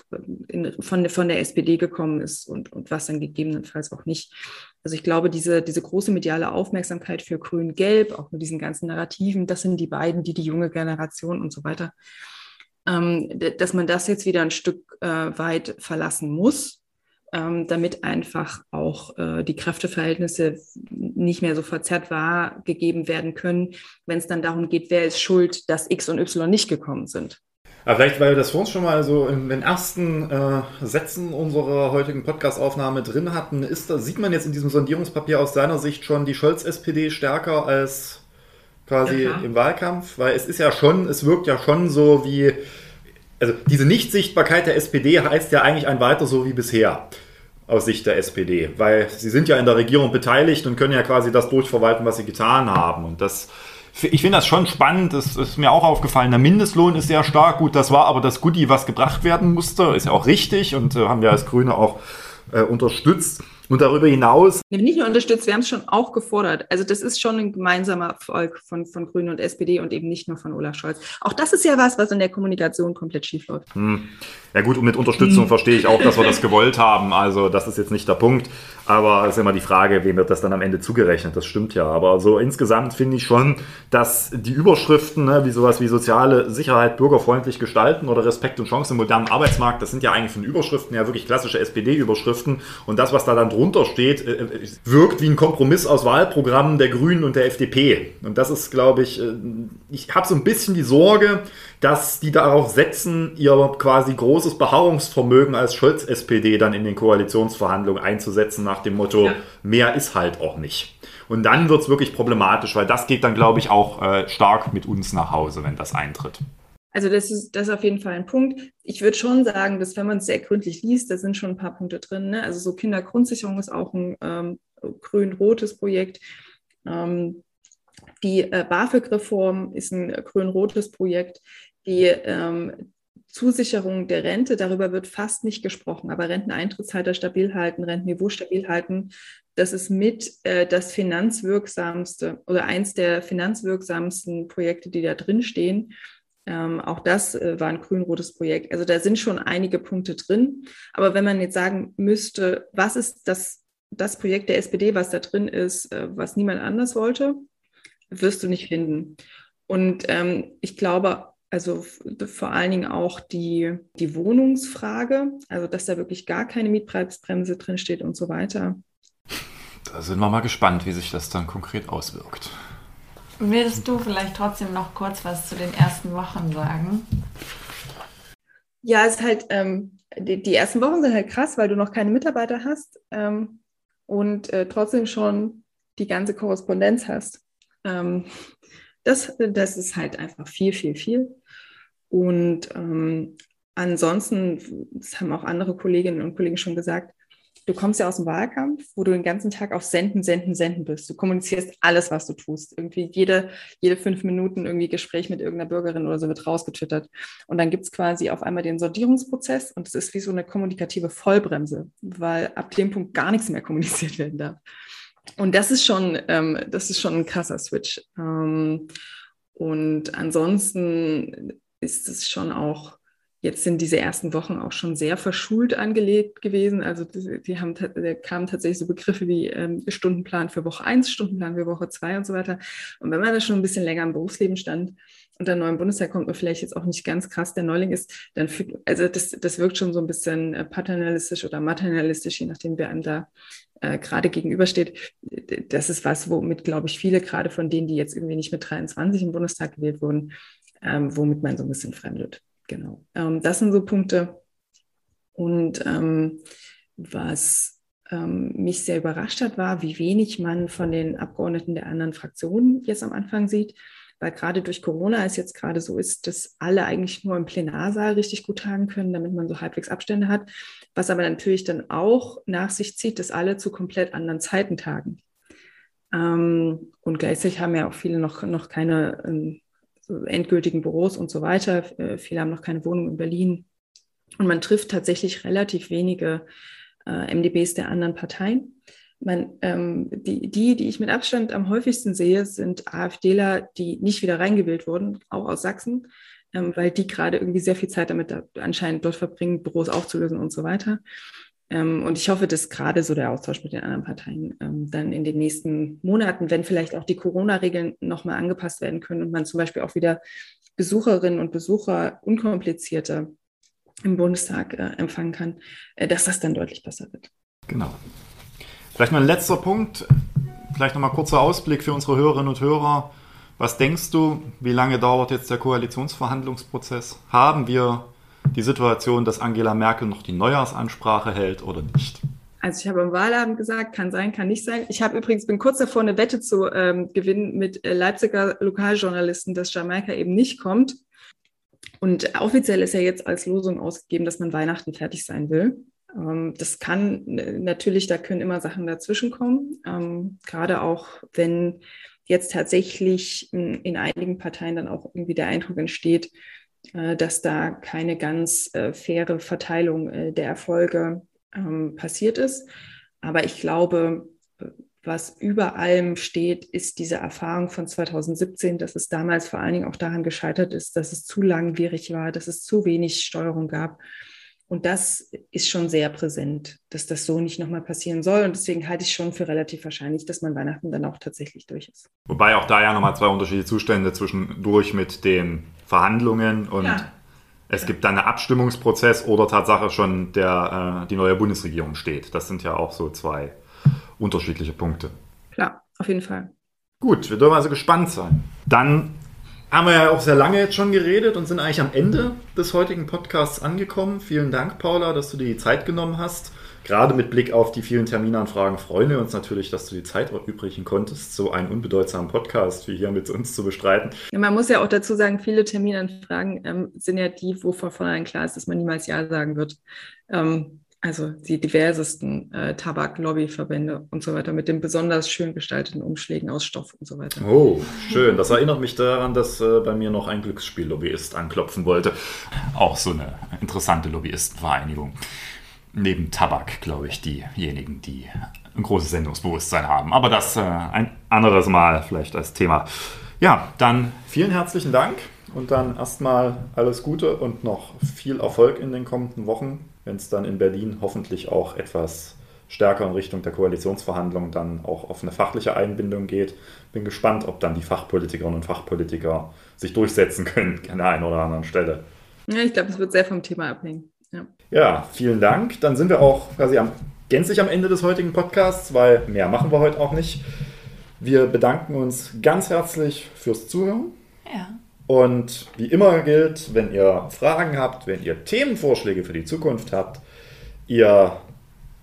in, von, von der SPD gekommen ist und, und was dann gegebenenfalls auch nicht. Also ich glaube, diese, diese große mediale Aufmerksamkeit für Grün-Gelb, auch mit diesen ganzen Narrativen, das sind die beiden, die die junge Generation und so weiter ähm, dass man das jetzt wieder ein Stück äh, weit verlassen muss, ähm, damit einfach auch äh, die Kräfteverhältnisse nicht mehr so verzerrt wahrgegeben werden können, wenn es dann darum geht, wer ist schuld, dass X und Y nicht gekommen sind. Aber vielleicht, weil wir das vor uns schon mal so in den ersten äh, Sätzen unserer heutigen Podcast-Aufnahme drin hatten, ist, sieht man jetzt in diesem Sondierungspapier aus seiner Sicht schon die Scholz-SPD stärker als quasi ja, im Wahlkampf, weil es ist ja schon, es wirkt ja schon so wie, also diese Nichtsichtbarkeit der SPD heißt ja eigentlich ein weiter so wie bisher aus Sicht der SPD, weil sie sind ja in der Regierung beteiligt und können ja quasi das durchverwalten, was sie getan haben. Und das, ich finde das schon spannend, das ist mir auch aufgefallen. Der Mindestlohn ist sehr stark, gut, das war aber das Goodie, was gebracht werden musste, ist ja auch richtig und äh, haben wir als Grüne auch äh, unterstützt. Und darüber hinaus. Nicht nur unterstützt, wir haben es schon auch gefordert. Also das ist schon ein gemeinsamer Erfolg von, von Grünen und SPD und eben nicht nur von Olaf Scholz. Auch das ist ja was, was in der Kommunikation komplett schief läuft. Hm. Ja gut, und mit Unterstützung hm. verstehe ich auch, dass wir das gewollt haben. Also das ist jetzt nicht der Punkt. Aber es ist immer die Frage, wem wird das dann am Ende zugerechnet? Das stimmt ja. Aber so insgesamt finde ich schon, dass die Überschriften, ne, wie sowas wie soziale Sicherheit bürgerfreundlich gestalten oder Respekt und Chance im modernen Arbeitsmarkt, das sind ja eigentlich von Überschriften ja wirklich klassische SPD-Überschriften. Und das, was da dann drunter steht, äh, äh, wirkt wie ein Kompromiss aus Wahlprogrammen der Grünen und der FDP. Und das ist, glaube ich, äh, ich habe so ein bisschen die Sorge, dass die darauf setzen, ihr quasi großes Beharrungsvermögen als Scholz-SPD dann in den Koalitionsverhandlungen einzusetzen, nach dem Motto, ja. mehr ist halt auch nicht. Und dann wird es wirklich problematisch, weil das geht dann, glaube ich, auch äh, stark mit uns nach Hause, wenn das eintritt. Also das ist, das ist auf jeden Fall ein Punkt. Ich würde schon sagen, dass wenn man es sehr gründlich liest, da sind schon ein paar Punkte drin. Ne? Also so Kindergrundsicherung ist auch ein ähm, grün-rotes Projekt. Ähm, die äh, BAföG-Reform ist ein grün-rotes Projekt. Die ähm, Zusicherung der Rente, darüber wird fast nicht gesprochen, aber Renteneintrittshalter stabil halten, Rentenniveau stabil halten, das ist mit äh, das finanzwirksamste oder eins der finanzwirksamsten Projekte, die da drin stehen. Ähm, auch das äh, war ein grün-rotes Projekt. Also da sind schon einige Punkte drin. Aber wenn man jetzt sagen müsste, was ist das, das Projekt der SPD, was da drin ist, äh, was niemand anders wollte, wirst du nicht finden. Und ähm, ich glaube, also vor allen Dingen auch die, die Wohnungsfrage, also dass da wirklich gar keine Mietpreisbremse drinsteht und so weiter. Da sind wir mal gespannt, wie sich das dann konkret auswirkt. Willst du vielleicht trotzdem noch kurz was zu den ersten Wochen sagen? Ja, es ist halt, ähm, die, die, ersten Wochen sind halt krass, weil du noch keine Mitarbeiter hast ähm, und äh, trotzdem schon die ganze Korrespondenz hast. Ähm, das, das ist halt einfach viel, viel, viel. Und ähm, ansonsten, das haben auch andere Kolleginnen und Kollegen schon gesagt, du kommst ja aus dem Wahlkampf, wo du den ganzen Tag auf Senden, Senden, Senden bist. Du kommunizierst alles, was du tust. Irgendwie jede, jede fünf Minuten irgendwie Gespräch mit irgendeiner Bürgerin oder so wird rausgetwittert. Und dann gibt es quasi auf einmal den Sortierungsprozess und es ist wie so eine kommunikative Vollbremse, weil ab dem Punkt gar nichts mehr kommuniziert werden darf. Und das ist schon, ähm, das ist schon ein krasser Switch. Ähm, und ansonsten ist es schon auch Jetzt sind diese ersten Wochen auch schon sehr verschult angelegt gewesen. Also die, die haben, da kamen tatsächlich so Begriffe wie ähm, Stundenplan für Woche 1, Stundenplan für Woche 2 und so weiter. Und wenn man da schon ein bisschen länger im Berufsleben stand und dann neu im Bundestag kommt man vielleicht jetzt auch nicht ganz krass der Neuling ist, dann fühlt, also das, das wirkt schon so ein bisschen äh, paternalistisch oder maternalistisch, je nachdem, wer einem da äh, gerade gegenübersteht. Das ist was, womit, glaube ich, viele, gerade von denen, die jetzt irgendwie nicht mit 23 im Bundestag gewählt wurden, ähm, womit man so ein bisschen fremdet. Genau. Ähm, das sind so Punkte. Und ähm, was ähm, mich sehr überrascht hat, war, wie wenig man von den Abgeordneten der anderen Fraktionen jetzt am Anfang sieht. Weil gerade durch Corona es jetzt gerade so ist, dass alle eigentlich nur im Plenarsaal richtig gut tagen können, damit man so halbwegs Abstände hat. Was aber natürlich dann auch nach sich zieht, dass alle zu komplett anderen Zeiten tagen. Ähm, und gleichzeitig haben ja auch viele noch, noch keine ähm, endgültigen Büros und so weiter. Äh, viele haben noch keine Wohnung in Berlin. Und man trifft tatsächlich relativ wenige äh, MDBs der anderen Parteien. Man, ähm, die, die, die ich mit Abstand am häufigsten sehe, sind AfDler, die nicht wieder reingewählt wurden, auch aus Sachsen, ähm, weil die gerade irgendwie sehr viel Zeit damit da, anscheinend dort verbringen, Büros aufzulösen und so weiter. Ähm, und ich hoffe, dass gerade so der Austausch mit den anderen Parteien ähm, dann in den nächsten Monaten, wenn vielleicht auch die Corona-Regeln nochmal angepasst werden können und man zum Beispiel auch wieder Besucherinnen und Besucher unkomplizierter im Bundestag äh, empfangen kann, äh, dass das dann deutlich besser wird. Genau. Vielleicht noch ein letzter Punkt, vielleicht nochmal kurzer Ausblick für unsere Hörerinnen und Hörer. Was denkst du, wie lange dauert jetzt der Koalitionsverhandlungsprozess? Haben wir die Situation, dass Angela Merkel noch die Neujahrsansprache hält oder nicht? Also ich habe am Wahlabend gesagt, kann sein, kann nicht sein. Ich habe übrigens bin kurz davor, eine Wette zu ähm, gewinnen mit äh, Leipziger Lokaljournalisten, dass Jamaika eben nicht kommt. Und offiziell ist ja jetzt als Losung ausgegeben, dass man Weihnachten fertig sein will. Ähm, das kann natürlich, da können immer Sachen dazwischenkommen. Ähm, gerade auch, wenn jetzt tatsächlich in, in einigen Parteien dann auch irgendwie der Eindruck entsteht, dass da keine ganz äh, faire Verteilung äh, der Erfolge ähm, passiert ist. Aber ich glaube, was über allem steht, ist diese Erfahrung von 2017, dass es damals vor allen Dingen auch daran gescheitert ist, dass es zu langwierig war, dass es zu wenig Steuerung gab. Und das ist schon sehr präsent, dass das so nicht nochmal passieren soll. Und deswegen halte ich schon für relativ wahrscheinlich, dass man Weihnachten dann auch tatsächlich durch ist. Wobei auch da ja nochmal zwei unterschiedliche Zustände zwischendurch mit den Verhandlungen und ja. es gibt dann einen Abstimmungsprozess oder Tatsache schon der, äh, die neue Bundesregierung steht. Das sind ja auch so zwei unterschiedliche Punkte. Klar, auf jeden Fall. Gut, wir dürfen also gespannt sein. Dann haben wir ja auch sehr lange jetzt schon geredet und sind eigentlich am Ende des heutigen Podcasts angekommen. Vielen Dank, Paula, dass du dir die Zeit genommen hast. Gerade mit Blick auf die vielen Terminanfragen freuen wir uns natürlich, dass du die Zeit übrigen konntest, so einen unbedeutsamen Podcast wie hier mit uns zu bestreiten. Ja, man muss ja auch dazu sagen, viele Terminanfragen ähm, sind ja die, wo von vornherein klar ist, dass man niemals Ja sagen wird. Ähm, also die diversesten äh, Tabak-Lobbyverbände und so weiter mit den besonders schön gestalteten Umschlägen aus Stoff und so weiter. Oh, schön. Das erinnert mich daran, dass äh, bei mir noch ein Glücksspiel-Lobbyist anklopfen wollte. Auch so eine interessante Lobbyistenvereinigung. Neben Tabak, glaube ich, diejenigen, die ein großes Sendungsbewusstsein haben. Aber das äh, ein anderes Mal vielleicht als Thema. Ja, dann vielen herzlichen Dank und dann erstmal alles Gute und noch viel Erfolg in den kommenden Wochen wenn es dann in Berlin hoffentlich auch etwas stärker in Richtung der Koalitionsverhandlungen dann auch auf eine fachliche Einbindung geht. Bin gespannt, ob dann die Fachpolitikerinnen und Fachpolitiker sich durchsetzen können an der einen oder anderen Stelle. Ja, ich glaube, es wird sehr vom Thema abhängen. Ja. vielen Dank. Dann sind wir auch quasi am, gänzlich am Ende des heutigen Podcasts, weil mehr machen wir heute auch nicht. Wir bedanken uns ganz herzlich fürs Zuhören. Ja. Und wie immer gilt, wenn ihr Fragen habt, wenn ihr Themenvorschläge für die Zukunft habt, ihr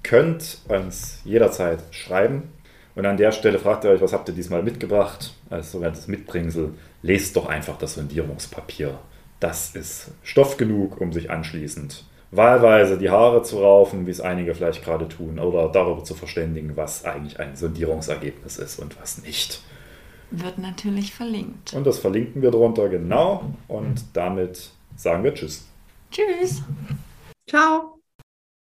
könnt uns jederzeit schreiben. Und an der Stelle fragt ihr euch, was habt ihr diesmal mitgebracht als sogenanntes Mitbringsel? Lest doch einfach das Sondierungspapier das ist Stoff genug, um sich anschließend wahlweise die Haare zu raufen, wie es einige vielleicht gerade tun, oder darüber zu verständigen, was eigentlich ein Sondierungsergebnis ist und was nicht. Wird natürlich verlinkt. Und das verlinken wir drunter, genau. Und damit sagen wir Tschüss. Tschüss. Ciao.